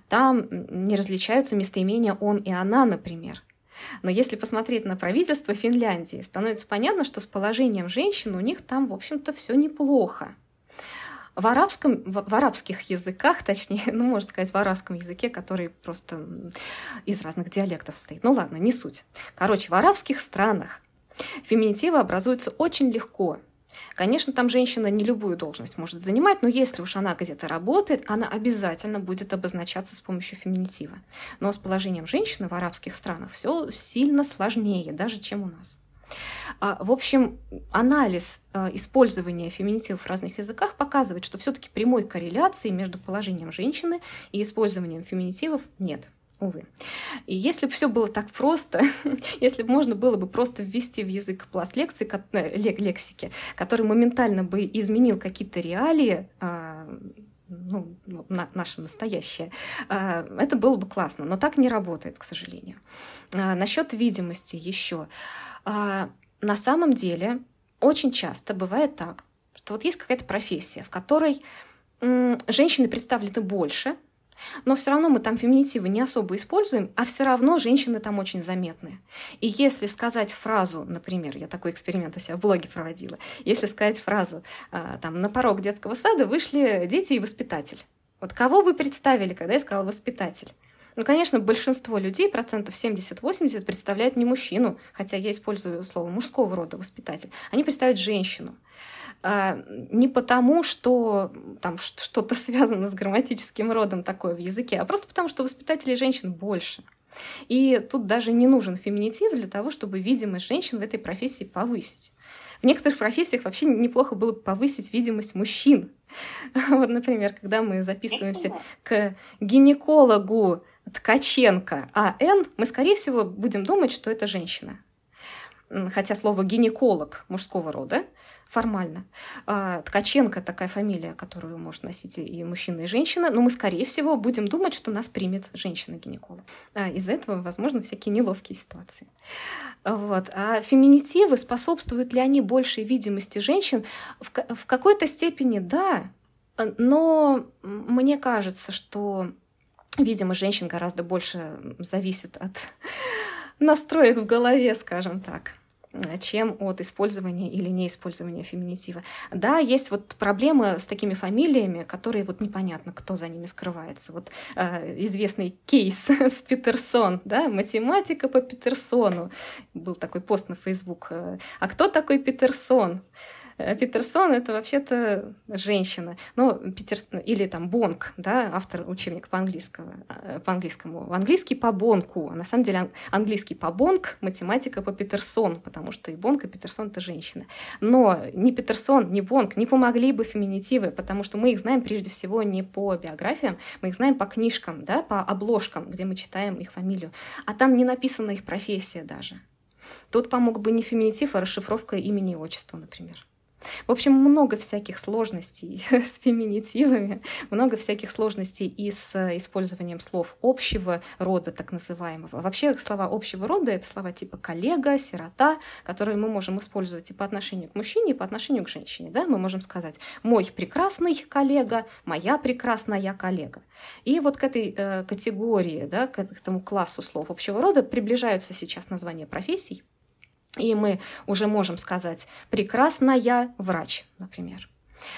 Там не различаются местоимения «он» и «она», например. Но если посмотреть на правительство Финляндии, становится понятно, что с положением женщин у них там, в общем-то, все неплохо. В арабском, в, в арабских языках, <laughs> точнее, ну, можно сказать, в арабском языке, который просто из разных диалектов стоит. Ну ладно, не суть. Короче, в арабских странах феминитивы образуются очень легко. Конечно, там женщина не любую должность может занимать, но если уж она где-то работает, она обязательно будет обозначаться с помощью феминитива. Но с положением женщины в арабских странах все сильно сложнее, даже чем у нас. А, в общем, анализ а, использования феминитивов в разных языках показывает, что все-таки прямой корреляции между положением женщины и использованием феминитивов нет. Увы. И если бы все было так просто, <laughs> если бы можно было бы просто ввести в язык пласт лекций, э, лексики, который моментально бы изменил какие-то реалии, а, ну, на, наше настоящее, а, это было бы классно, но так не работает, к сожалению. А, насчет видимости еще. На самом деле очень часто бывает так, что вот есть какая-то профессия, в которой женщины представлены больше, но все равно мы там феминитивы не особо используем, а все равно женщины там очень заметны. И если сказать фразу, например, я такой эксперимент у себя в блоге проводила, если сказать фразу а, там «на порог детского сада вышли дети и воспитатель», вот кого вы представили, когда я сказала «воспитатель»? Ну, конечно, большинство людей, процентов 70-80, представляют не мужчину, хотя я использую слово мужского рода воспитатель, они представляют женщину. А, не потому, что там что-то <laughs> связано с грамматическим родом такое в языке, а просто потому, что воспитателей женщин больше. И тут даже не нужен феминитив для того, чтобы видимость женщин в этой профессии повысить. В некоторых профессиях вообще неплохо было бы повысить видимость мужчин. <laughs> Вот, например, когда мы записываемся к гинекологу Ткаченко АН, мы, скорее всего, будем думать, что это женщина хотя слово гинеколог мужского рода формально. А, Ткаченко такая фамилия, которую может носить и мужчина, и женщина, но мы, скорее всего, будем думать, что нас примет женщина-гинеколог. А из-за этого, возможно, всякие неловкие ситуации. Вот. А феминитивы, способствуют ли они большей видимости женщин? В, какой-то степени да, но мне кажется, что, видимо, женщин гораздо больше зависит от настроек в голове, скажем так чем от использования или неиспользования феминитива. Да, есть вот проблемы с такими фамилиями, которые вот непонятно, кто за ними скрывается. Вот э, известный кейс <laughs> с Питерсон, да, математика по Питерсону. Был такой пост на Facebook. А кто такой Питерсон? Э, Питерсон — это вообще-то женщина. Ну, Питер... Или там Бонг, да, автор учебника по, английскому, э, по английскому. Английский по Бонку. А на самом деле английский по Бонг, математика по Питерсон, потому что и Бонг, и Питерсон — это женщина. Но ни Питерсон, ни Бонг не помогли бы феминитивы, потому что мы их знаем прежде всего не по биографиям, мы их знаем по книжкам, да, по обложкам, где мы читаем их фамилию. А там не написана их профессия даже. Тут помог бы не феминитив, а расшифровка имени и отчества, например. В общем, много всяких сложностей <laughs> с феминитивами, много всяких сложностей и с использованием слов общего рода, так называемого. Вообще слова общего рода — это слова типа коллега, сирота, которые мы можем использовать и по отношению к мужчине, и по отношению к женщине. Да? Мы можем сказать «мой прекрасный коллега», «моя прекрасная коллега». И вот к этой э, категории, да, к этому классу слов общего рода приближаются сейчас названия профессий, и мы уже можем сказать «прекрасная врач», например.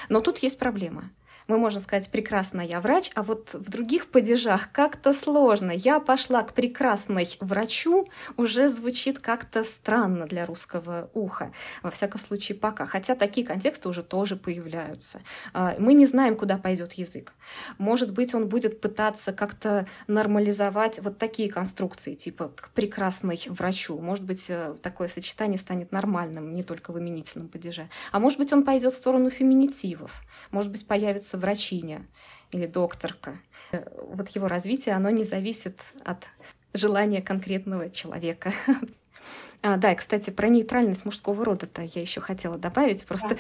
Но тут есть проблема мы можем сказать прекрасно я врач, а вот в других падежах как-то сложно. Я пошла к прекрасной врачу уже звучит как-то странно для русского уха. Во всяком случае, пока. Хотя такие контексты уже тоже появляются. А, мы не знаем, куда пойдет язык. Может быть, он будет пытаться как-то нормализовать вот такие конструкции, типа к прекрасной врачу. Может быть, э, такое сочетание станет нормальным, не только в именительном падеже. А может быть, он пойдет в сторону феминитивов. Может быть, появится становится врачиня или докторка. Вот его развитие, оно не зависит от желания конкретного человека. <laughs> А, да, и, кстати, про нейтральность мужского рода-то я еще хотела добавить. Просто да.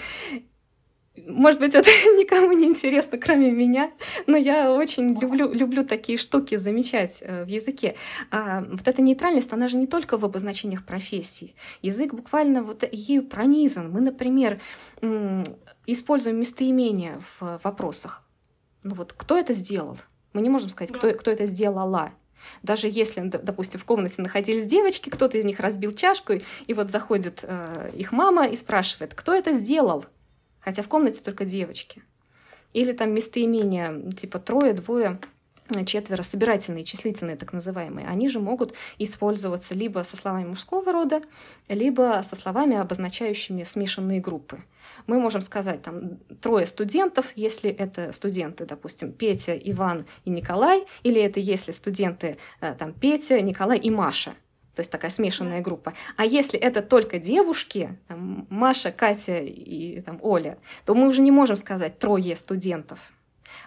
Может быть, это <laughs> никому не интересно, кроме меня, но я очень люблю, люблю такие штуки замечать э, в языке. А вот эта нейтральность, она же не только в обозначениях профессий. Язык буквально вот ею пронизан. Мы, например, используем местоимения в вопросах. Ну вот, кто это сделал? Мы не можем сказать, кто, кто это сделала. Даже если, допустим, в комнате находились девочки, кто-то из них разбил чашку, и вот заходит э, их мама и спрашивает, кто это сделал? Хотя в комнате только девочки. Или там местоимения типа трое, двое, четверо, собирательные, числительные так называемые, они же могут использоваться либо со словами мужского рода, либо со словами, обозначающими смешанные группы. Мы можем сказать там трое студентов, если это студенты, допустим, Петя, Иван и Николай, или это если студенты э, там Петя, Николай и Маша – то есть такая смешанная группа. А если это только девушки, там, Маша, Катя и там, Оля, то мы уже не можем сказать трое студентов.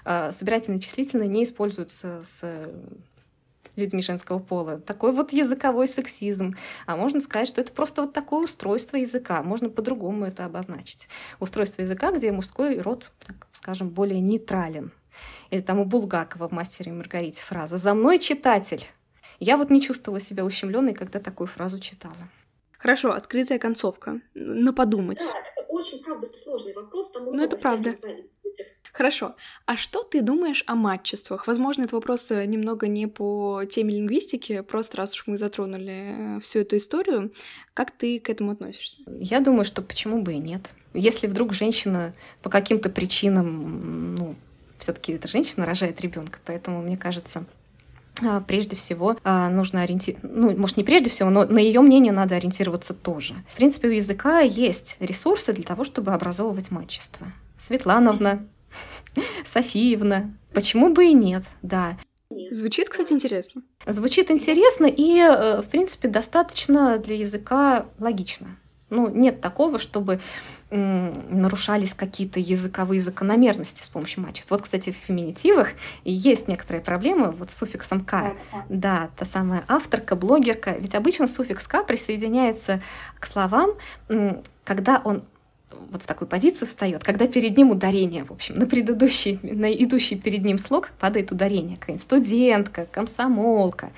А, собирательные числительные не используются с людьми женского пола. Такой вот языковой сексизм. А можно сказать, что это просто вот такое устройство языка. Можно по-другому это обозначить. Устройство языка, где мужской род, так скажем, более нейтрален. Или там у Булгакова в «Мастере и Маргарите» фраза «За мной читатель». Я вот не чувствовала себя ущемленной, когда такую фразу читала. Хорошо, открытая концовка. На подумать. Да, это очень, правда, сложный вопрос. Там ну, это правда. Хорошо. А что ты думаешь о матчествах? Возможно, это вопрос э, немного не по теме лингвистики, просто раз уж мы затронули э, всю эту историю, как ты к этому относишься? Я думаю, что почему бы и нет. Если вдруг женщина по каким-то причинам, ну, все-таки эта женщина рожает ребенка, поэтому мне кажется, прежде всего а, нужно ориентироваться, ну, может, не прежде всего, но на ее мнение надо ориентироваться тоже. В принципе, у языка есть ресурсы для того, чтобы образовывать мачество. Светлановна, <laughs> Софиевна, почему бы и нет, да. Звучит, кстати, интересно. Звучит интересно и, э, в принципе, достаточно для языка логично. Ну, нет такого, чтобы нарушались какие-то языковые закономерности с помощью мачества. Вот, кстати, в феминитивах есть некоторые проблемы вот с суффиксом «к». Да, та самая авторка, блогерка. Ведь обычно суффикс «к» присоединяется к словам, когда он вот в такую позицию встает, когда перед ним ударение, в общем, на предыдущий, на идущий перед ним слог падает ударение. Какая-нибудь студентка, комсомолка.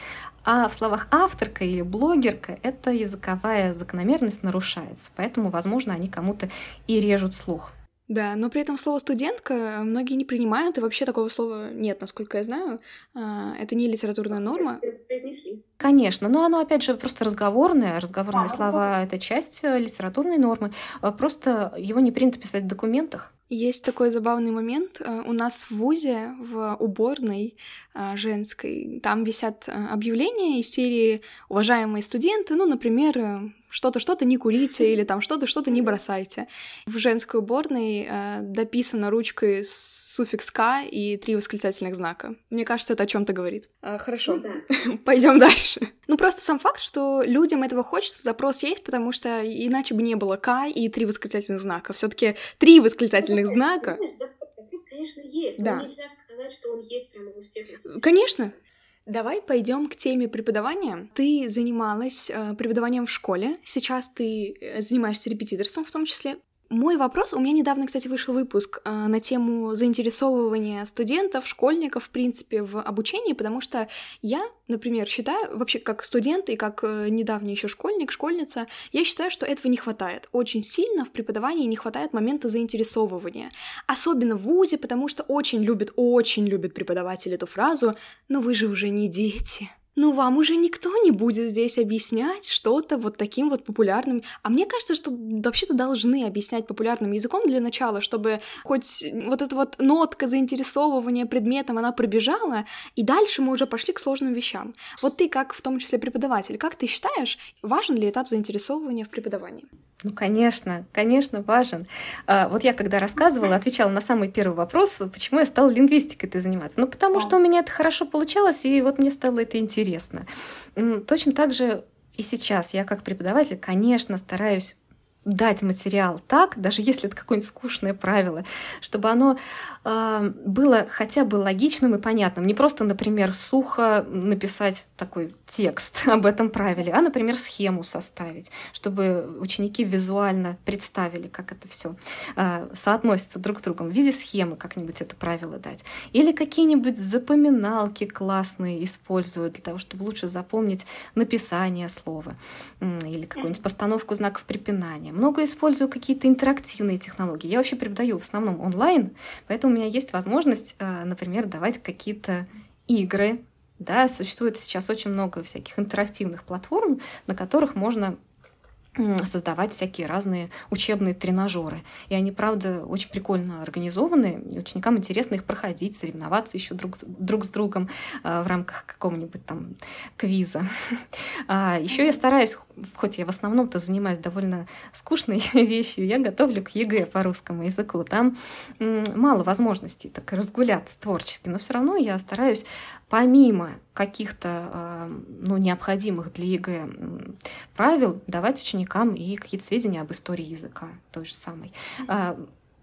А в словах авторка или блогерка эта языковая закономерность нарушается. Поэтому, возможно, они кому-то и режут слух. Да, но при этом слово студентка многие не принимают, и вообще такого слова нет, насколько я знаю. А, это не литературная норма. Произнесли. Конечно, но оно, опять же, просто разговорное. Разговорные а, слова — это часть э, литературной нормы. А, просто его не принято писать в документах. Есть такой забавный момент. Э, у нас в ВУЗе, в уборной э, женской, там висят объявления из серии «Уважаемые студенты», ну, например, что-то, что-то не курите или там что-то, что-то не бросайте. В женской уборной э, дописано ручкой суффикс «к» и три восклицательных знака. Мне кажется, это о чем то говорит. А, хорошо, ну, да. <laughs> пойдем дальше. Ну, просто сам факт, что людям этого хочется, запрос есть, потому что иначе бы не было «к» и три восклицательных знака. все таки три восклицательных ну, знака. Запрос, конечно, есть, да. но нельзя сказать, что он есть прямо у всех. Конечно. Давай пойдем к теме преподавания. Ты занималась э, преподаванием в школе, сейчас ты э, занимаешься репетиторством в том числе. Мой вопрос, у меня недавно, кстати, вышел выпуск э, на тему заинтересовывания студентов, школьников, в принципе, в обучении, потому что я, например, считаю, вообще как студент и как э, недавний еще школьник, школьница, я считаю, что этого не хватает. Очень сильно в преподавании не хватает момента заинтересовывания. Особенно в ВУЗе, потому что очень любят, очень любят преподаватель эту фразу «но вы же уже не дети» ну вам уже никто не будет здесь объяснять что-то вот таким вот популярным. А мне кажется, что вообще-то должны объяснять популярным языком для начала, чтобы хоть вот эта вот нотка заинтересовывания предметом, она пробежала, и дальше мы уже пошли к сложным вещам. Вот ты как в том числе преподаватель, как ты считаешь, важен ли этап заинтересовывания в преподавании? Ну, конечно, конечно, важен. А, вот я когда рассказывала, отвечала на самый первый вопрос, почему я стала лингвистикой-то заниматься. Ну, потому что у меня это хорошо получалось, и вот мне стало это интересно. Точно так же и сейчас я как преподаватель, конечно, стараюсь дать материал так, даже если это какое-нибудь скучное правило, чтобы оно э, было хотя бы логичным и понятным. Не просто, например, сухо написать такой текст <laughs> об этом правиле, а, например, схему составить, чтобы ученики визуально представили, как это все э, соотносится друг с другом, в виде схемы как-нибудь это правило дать. Или какие-нибудь запоминалки классные используют для того, чтобы лучше запомнить написание слова или какую-нибудь постановку знаков препинания много использую какие-то интерактивные технологии. Я вообще преподаю в основном онлайн, поэтому меня есть возможность, э, например, давать какие-то игры. Да, существует сейчас очень много всяких интерактивных платформ, на которых можно создавать всякие разные учебные тренажеры. И они, правда, очень прикольно организованы, и ученикам интересно их проходить, соревноваться еще друг, друг с другом э, в рамках какого-нибудь там квиза. <laughs> А, еще я стараюсь, хоть я в основном-то занимаюсь довольно скучной <laughs> вещью, я готовлю к ЕГЭ по русскому языку. Там мало возможностей так разгуляться творчески, но все равно я стараюсь помимо каких-то э, ну, необходимых для ЕГЭ правил давать ученикам и какие-то сведения об истории языка той же самой.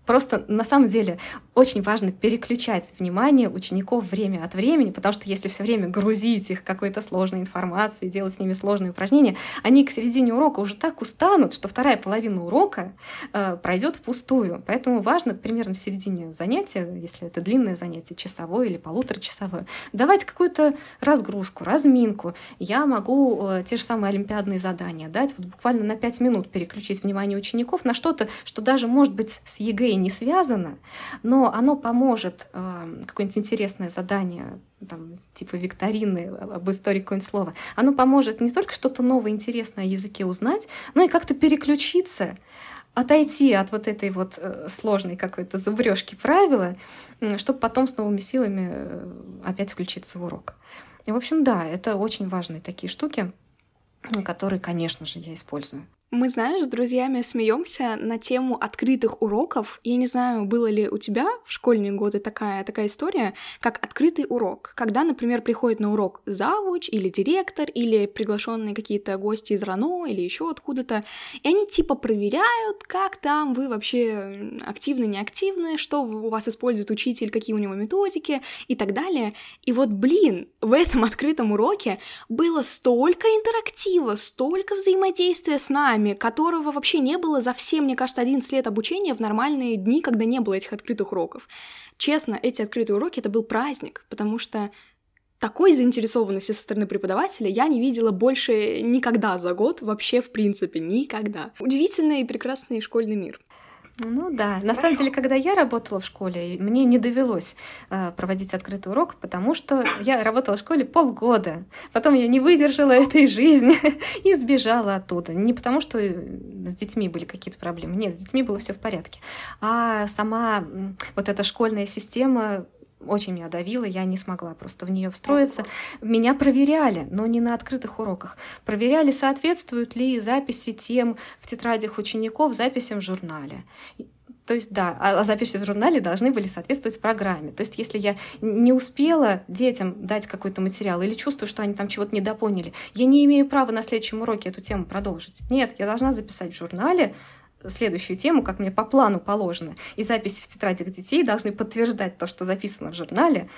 Просто на самом деле очень важно переключать внимание учеников время от времени, потому что если все время грузить их какой-то сложной информацией, делать с ними сложные упражнения, они к середине урока уже так устанут, что вторая половина урока э, пройдет впустую. Поэтому важно примерно в середине занятия, если это длинное занятие, часовое или полуторачасовое, давать какую-то разгрузку, разминку. Я могу э, те же самые олимпиадные задания дать, вот буквально на 5 минут переключить внимание учеников на что-то, что даже может быть с ЕГЭ не связано, но оно поможет э, какое-нибудь интересное задание там, типа викторины об истории какое-нибудь слово, оно поможет не только что-то новое, интересное о языке узнать, но и как-то переключиться, отойти от вот этой вот э, сложной какой-то зубрежки правила, чтобы потом с новыми силами э, опять включиться в урок. И, в общем, да, это очень важные такие штуки, которые, конечно же, я использую. Мы, знаешь, с друзьями смеемся на тему открытых уроков. Я не знаю, было ли у тебя в школьные годы такая, такая история, как открытый урок. Когда, например, приходит на урок завуч или директор, или приглашенные какие-то гости из РАНО, или еще откуда-то, и они типа проверяют, как там вы вообще активны, неактивны, что у вас использует учитель, какие у него методики и так далее. И вот, блин, в этом <laughs> открытом уроке было столько интерактива, столько взаимодействия с нами, нами, которого вообще не было за все, мне кажется, 11 лет обучения в нормальные дни, когда не было этих открытых уроков. Честно, эти открытые уроки — это был праздник, потому что такой заинтересованности со стороны преподавателя я не видела больше никогда за год, вообще в принципе, никогда. Удивительный и прекрасный школьный мир. Ну да, на самом деле, когда я работала в школе, мне не довелось э, проводить открытый урок, потому что я работала в школе полгода. Потом я не выдержала этой жизни <laughs> и сбежала оттуда. Не потому, что с детьми были какие-то проблемы. Нет, с детьми было все в порядке. А сама вот эта школьная система очень меня давила, я не смогла просто в нее встроиться. Меня проверяли, но не на открытых уроках. Проверяли, соответствуют ли записи тем в тетрадях учеников записям в журнале. То есть, да, а, а записи в журнале должны были соответствовать программе. То есть, если я не успела детям дать какой-то материал или чувствую, что они там чего-то недопоняли, я не имею права на следующем уроке эту тему продолжить. Нет, я должна записать в журнале следующую тему, как мне по плану положено. И записи в тетрадях детей должны подтверждать то, что записано в журнале.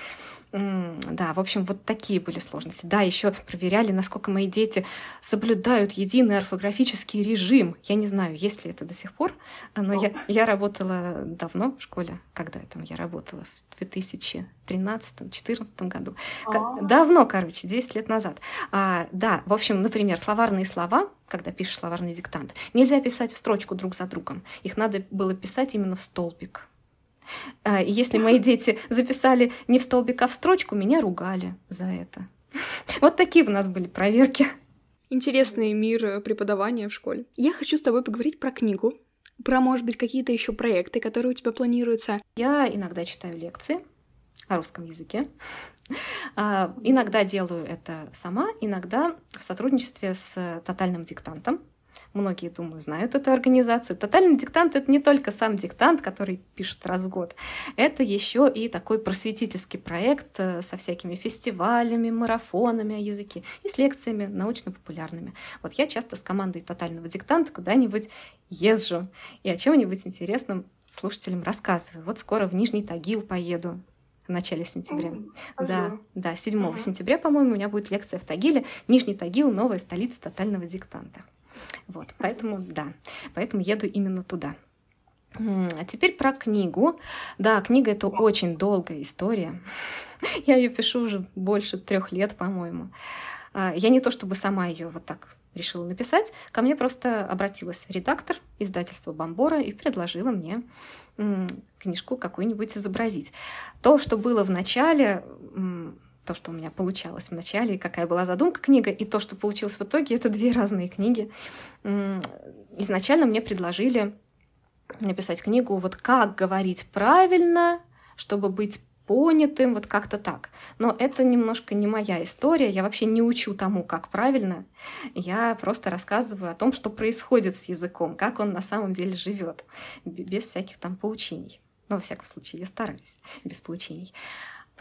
Да, в общем, вот такие были сложности. Да, еще проверяли, насколько мои дети соблюдают единый орфографический режим. Я не знаю, есть ли это до сих пор, но я, я работала давно в школе. Когда там я работала? В 2013-2014 году. А. Давно, короче, 10 лет назад. А, да, в общем, например, словарные слова, когда пишешь словарный диктант, нельзя писать в строчку друг за другом. Их надо было писать именно в столбик. А, если мои дети записали не в столбик, а в строчку, меня ругали за это. Вот такие у нас были проверки. Интересный мир э, преподавания в школе. Я хочу с тобой поговорить про книгу, про, может быть, какие-то еще проекты, которые у тебя планируются. Я иногда читаю лекции о русском языке. А, иногда делаю это сама, иногда в сотрудничестве с тотальным диктантом. Многие, думаю, знают эту организацию. Тотальный диктант — это не только сам диктант, который пишут раз в год. Это еще и такой просветительский проект э, со всякими фестивалями, марафонами о языке и с лекциями научно-популярными. Вот я часто с командой тотального диктанта куда-нибудь езжу и о чем-нибудь интересном слушателям рассказываю. Вот скоро в Нижний Тагил поеду, в начале сентября. Mm, да, да, 7 uh-huh. сентября, по-моему, у меня будет лекция в Тагиле. Нижний Тагил — новая столица тотального диктанта. Вот, поэтому, да, поэтому еду именно туда. А теперь про книгу. Да, книга это очень долгая история. <laughs> Я ее пишу уже больше трех лет, по-моему. А, я не то чтобы сама ее вот так решила написать, ко мне просто обратилась редактор издательства Бомбора и предложила мне книжку какую-нибудь изобразить. То, что было в начале, то, что у меня получалось в начале, и какая была задумка книга, и то, что получилось в итоге, это две разные книги. Изначально мне предложили написать книгу вот как говорить правильно, чтобы быть понятым, вот как-то так. Но это немножко не моя история, я вообще не учу тому, как правильно. Я просто рассказываю о том, что происходит с языком, как он на самом деле живет, без всяких там поучений. Но, во всяком случае, я стараюсь без поучений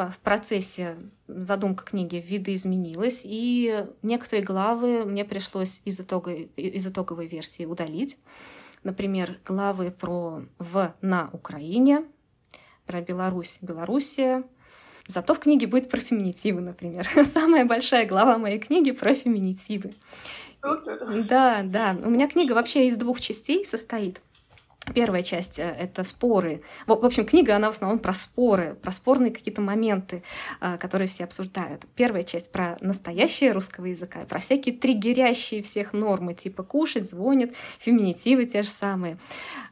в процессе задумка книги видоизменилась, и некоторые главы мне пришлось из, итога, из итоговой версии удалить. например, главы про «в» на Украине, про Беларусь, Белоруссия. Зато в книге будет про феминитивы, например. <laughs> Самая большая глава моей книги про феминитивы. Да, да. У меня книга вообще из двух частей состоит. Первая часть э, — это споры. В общем, книга, она в основном про споры, про спорные какие-то моменты, э, которые все обсуждают. Первая часть про настоящее русского языка, про всякие триггерящие всех нормы, типа кушать, звонит, феминитивы те же самые,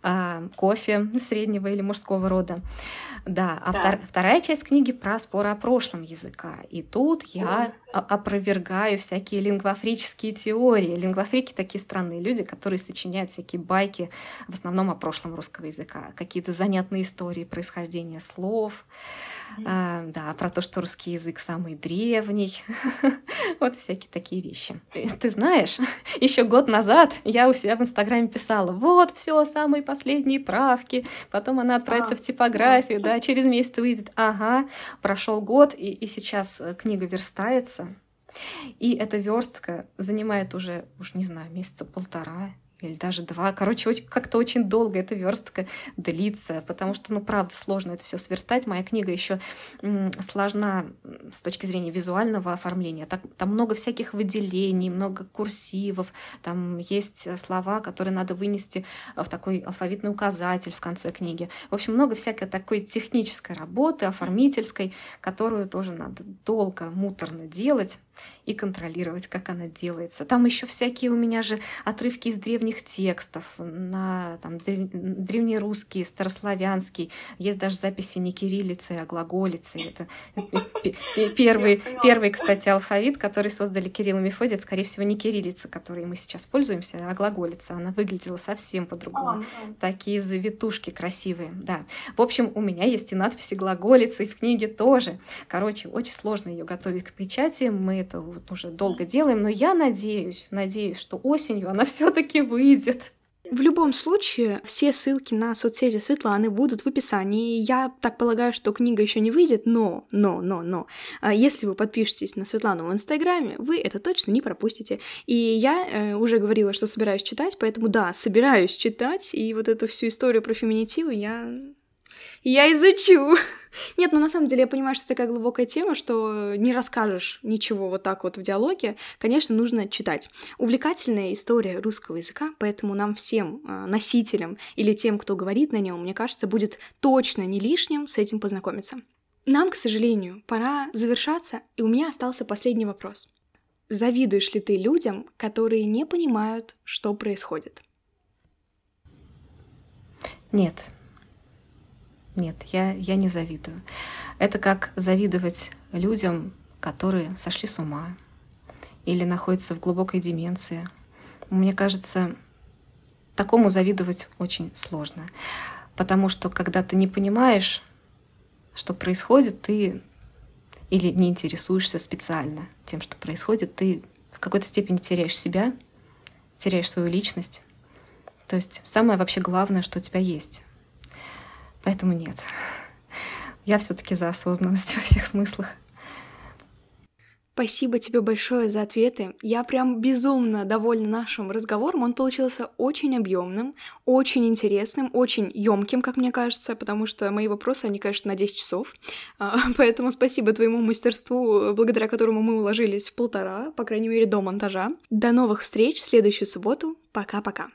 а, кофе среднего или мужского рода. Да, а да. Втор, вторая часть книги про споры о прошлом языка. И тут я опровергаю всякие лингвофрические теории. Лингвофрики такие странные люди, которые сочиняют всякие байки, в основном о прошлом русского языка, какие-то занятные истории происхождения слов. А, да, про то, что русский язык самый древний, <laughs> вот всякие такие вещи. Ты знаешь, <laughs> еще год назад я у себя в Инстаграме писала, вот все, самые последние правки, потом она отправится в типографию, да, через месяц выйдет, ага, прошел год, и, и сейчас э, книга верстается, и эта верстка занимает уже, уж не знаю, месяца полтора или даже два. Короче, как-то очень долго эта верстка длится, потому что, ну, правда, сложно это все сверстать. Моя книга еще сложна с точки зрения визуального оформления. Так, там много всяких выделений, много курсивов, там есть слова, которые надо вынести в такой алфавитный указатель в конце книги. В общем, много всякой такой технической работы, оформительской, которую тоже надо долго, муторно делать и контролировать, как она делается. Там еще всякие у меня же отрывки из древних текстов на там, древнерусский, старославянский. Есть даже записи не кириллицей, а глаголицей. Это первый, первый, кстати, алфавит, который создали Кирилл и Мефодий. Это, скорее всего, не кириллица, которой мы сейчас пользуемся, а глаголица. Она выглядела совсем по-другому. Такие завитушки красивые. Да. В общем, у меня есть и надписи глаголицы, и в книге тоже. Короче, очень сложно ее готовить к печати. Мы это вот уже долго делаем, но я надеюсь, надеюсь, что осенью она <laughs> все-таки выйдет. В любом случае, все ссылки на соцсети Светланы будут в описании. Я так полагаю, что книга еще не выйдет, но, но, но, но, а если вы подпишетесь на Светлану в Инстаграме, вы это точно не пропустите. И я э, уже говорила, что собираюсь читать, поэтому да, собираюсь читать, и вот эту всю историю про феминитивы я я изучу. Нет, ну на самом деле я понимаю, что это такая глубокая тема, что не расскажешь ничего вот так вот в диалоге. Конечно, нужно читать. Увлекательная история русского языка, поэтому нам всем а, носителям или тем, кто говорит на нем, мне кажется, будет точно не лишним с этим познакомиться. Нам, к сожалению, пора завершаться, и у меня остался последний вопрос. Завидуешь ли ты людям, которые не понимают, что происходит? Нет, нет, я, я не завидую. Это как завидовать людям, которые сошли с ума или находятся в глубокой деменции. Мне кажется, такому завидовать очень сложно. Потому что когда ты не понимаешь, что происходит, ты или не интересуешься специально тем, что происходит, ты в какой-то степени теряешь себя, теряешь свою личность. То есть самое вообще главное, что у тебя есть. Поэтому нет. Я все-таки за осознанность <laughs> во всех смыслах. Спасибо тебе большое за ответы. Я прям безумно довольна нашим разговором. Он получился очень объемным, очень интересным, очень емким, как мне кажется, потому что мои вопросы, они, конечно, на 10 часов. А, <laughs> поэтому спасибо твоему мастерству, благодаря которому мы уложились в полтора, по крайней мере, до монтажа. До новых встреч в следующую субботу. Пока-пока.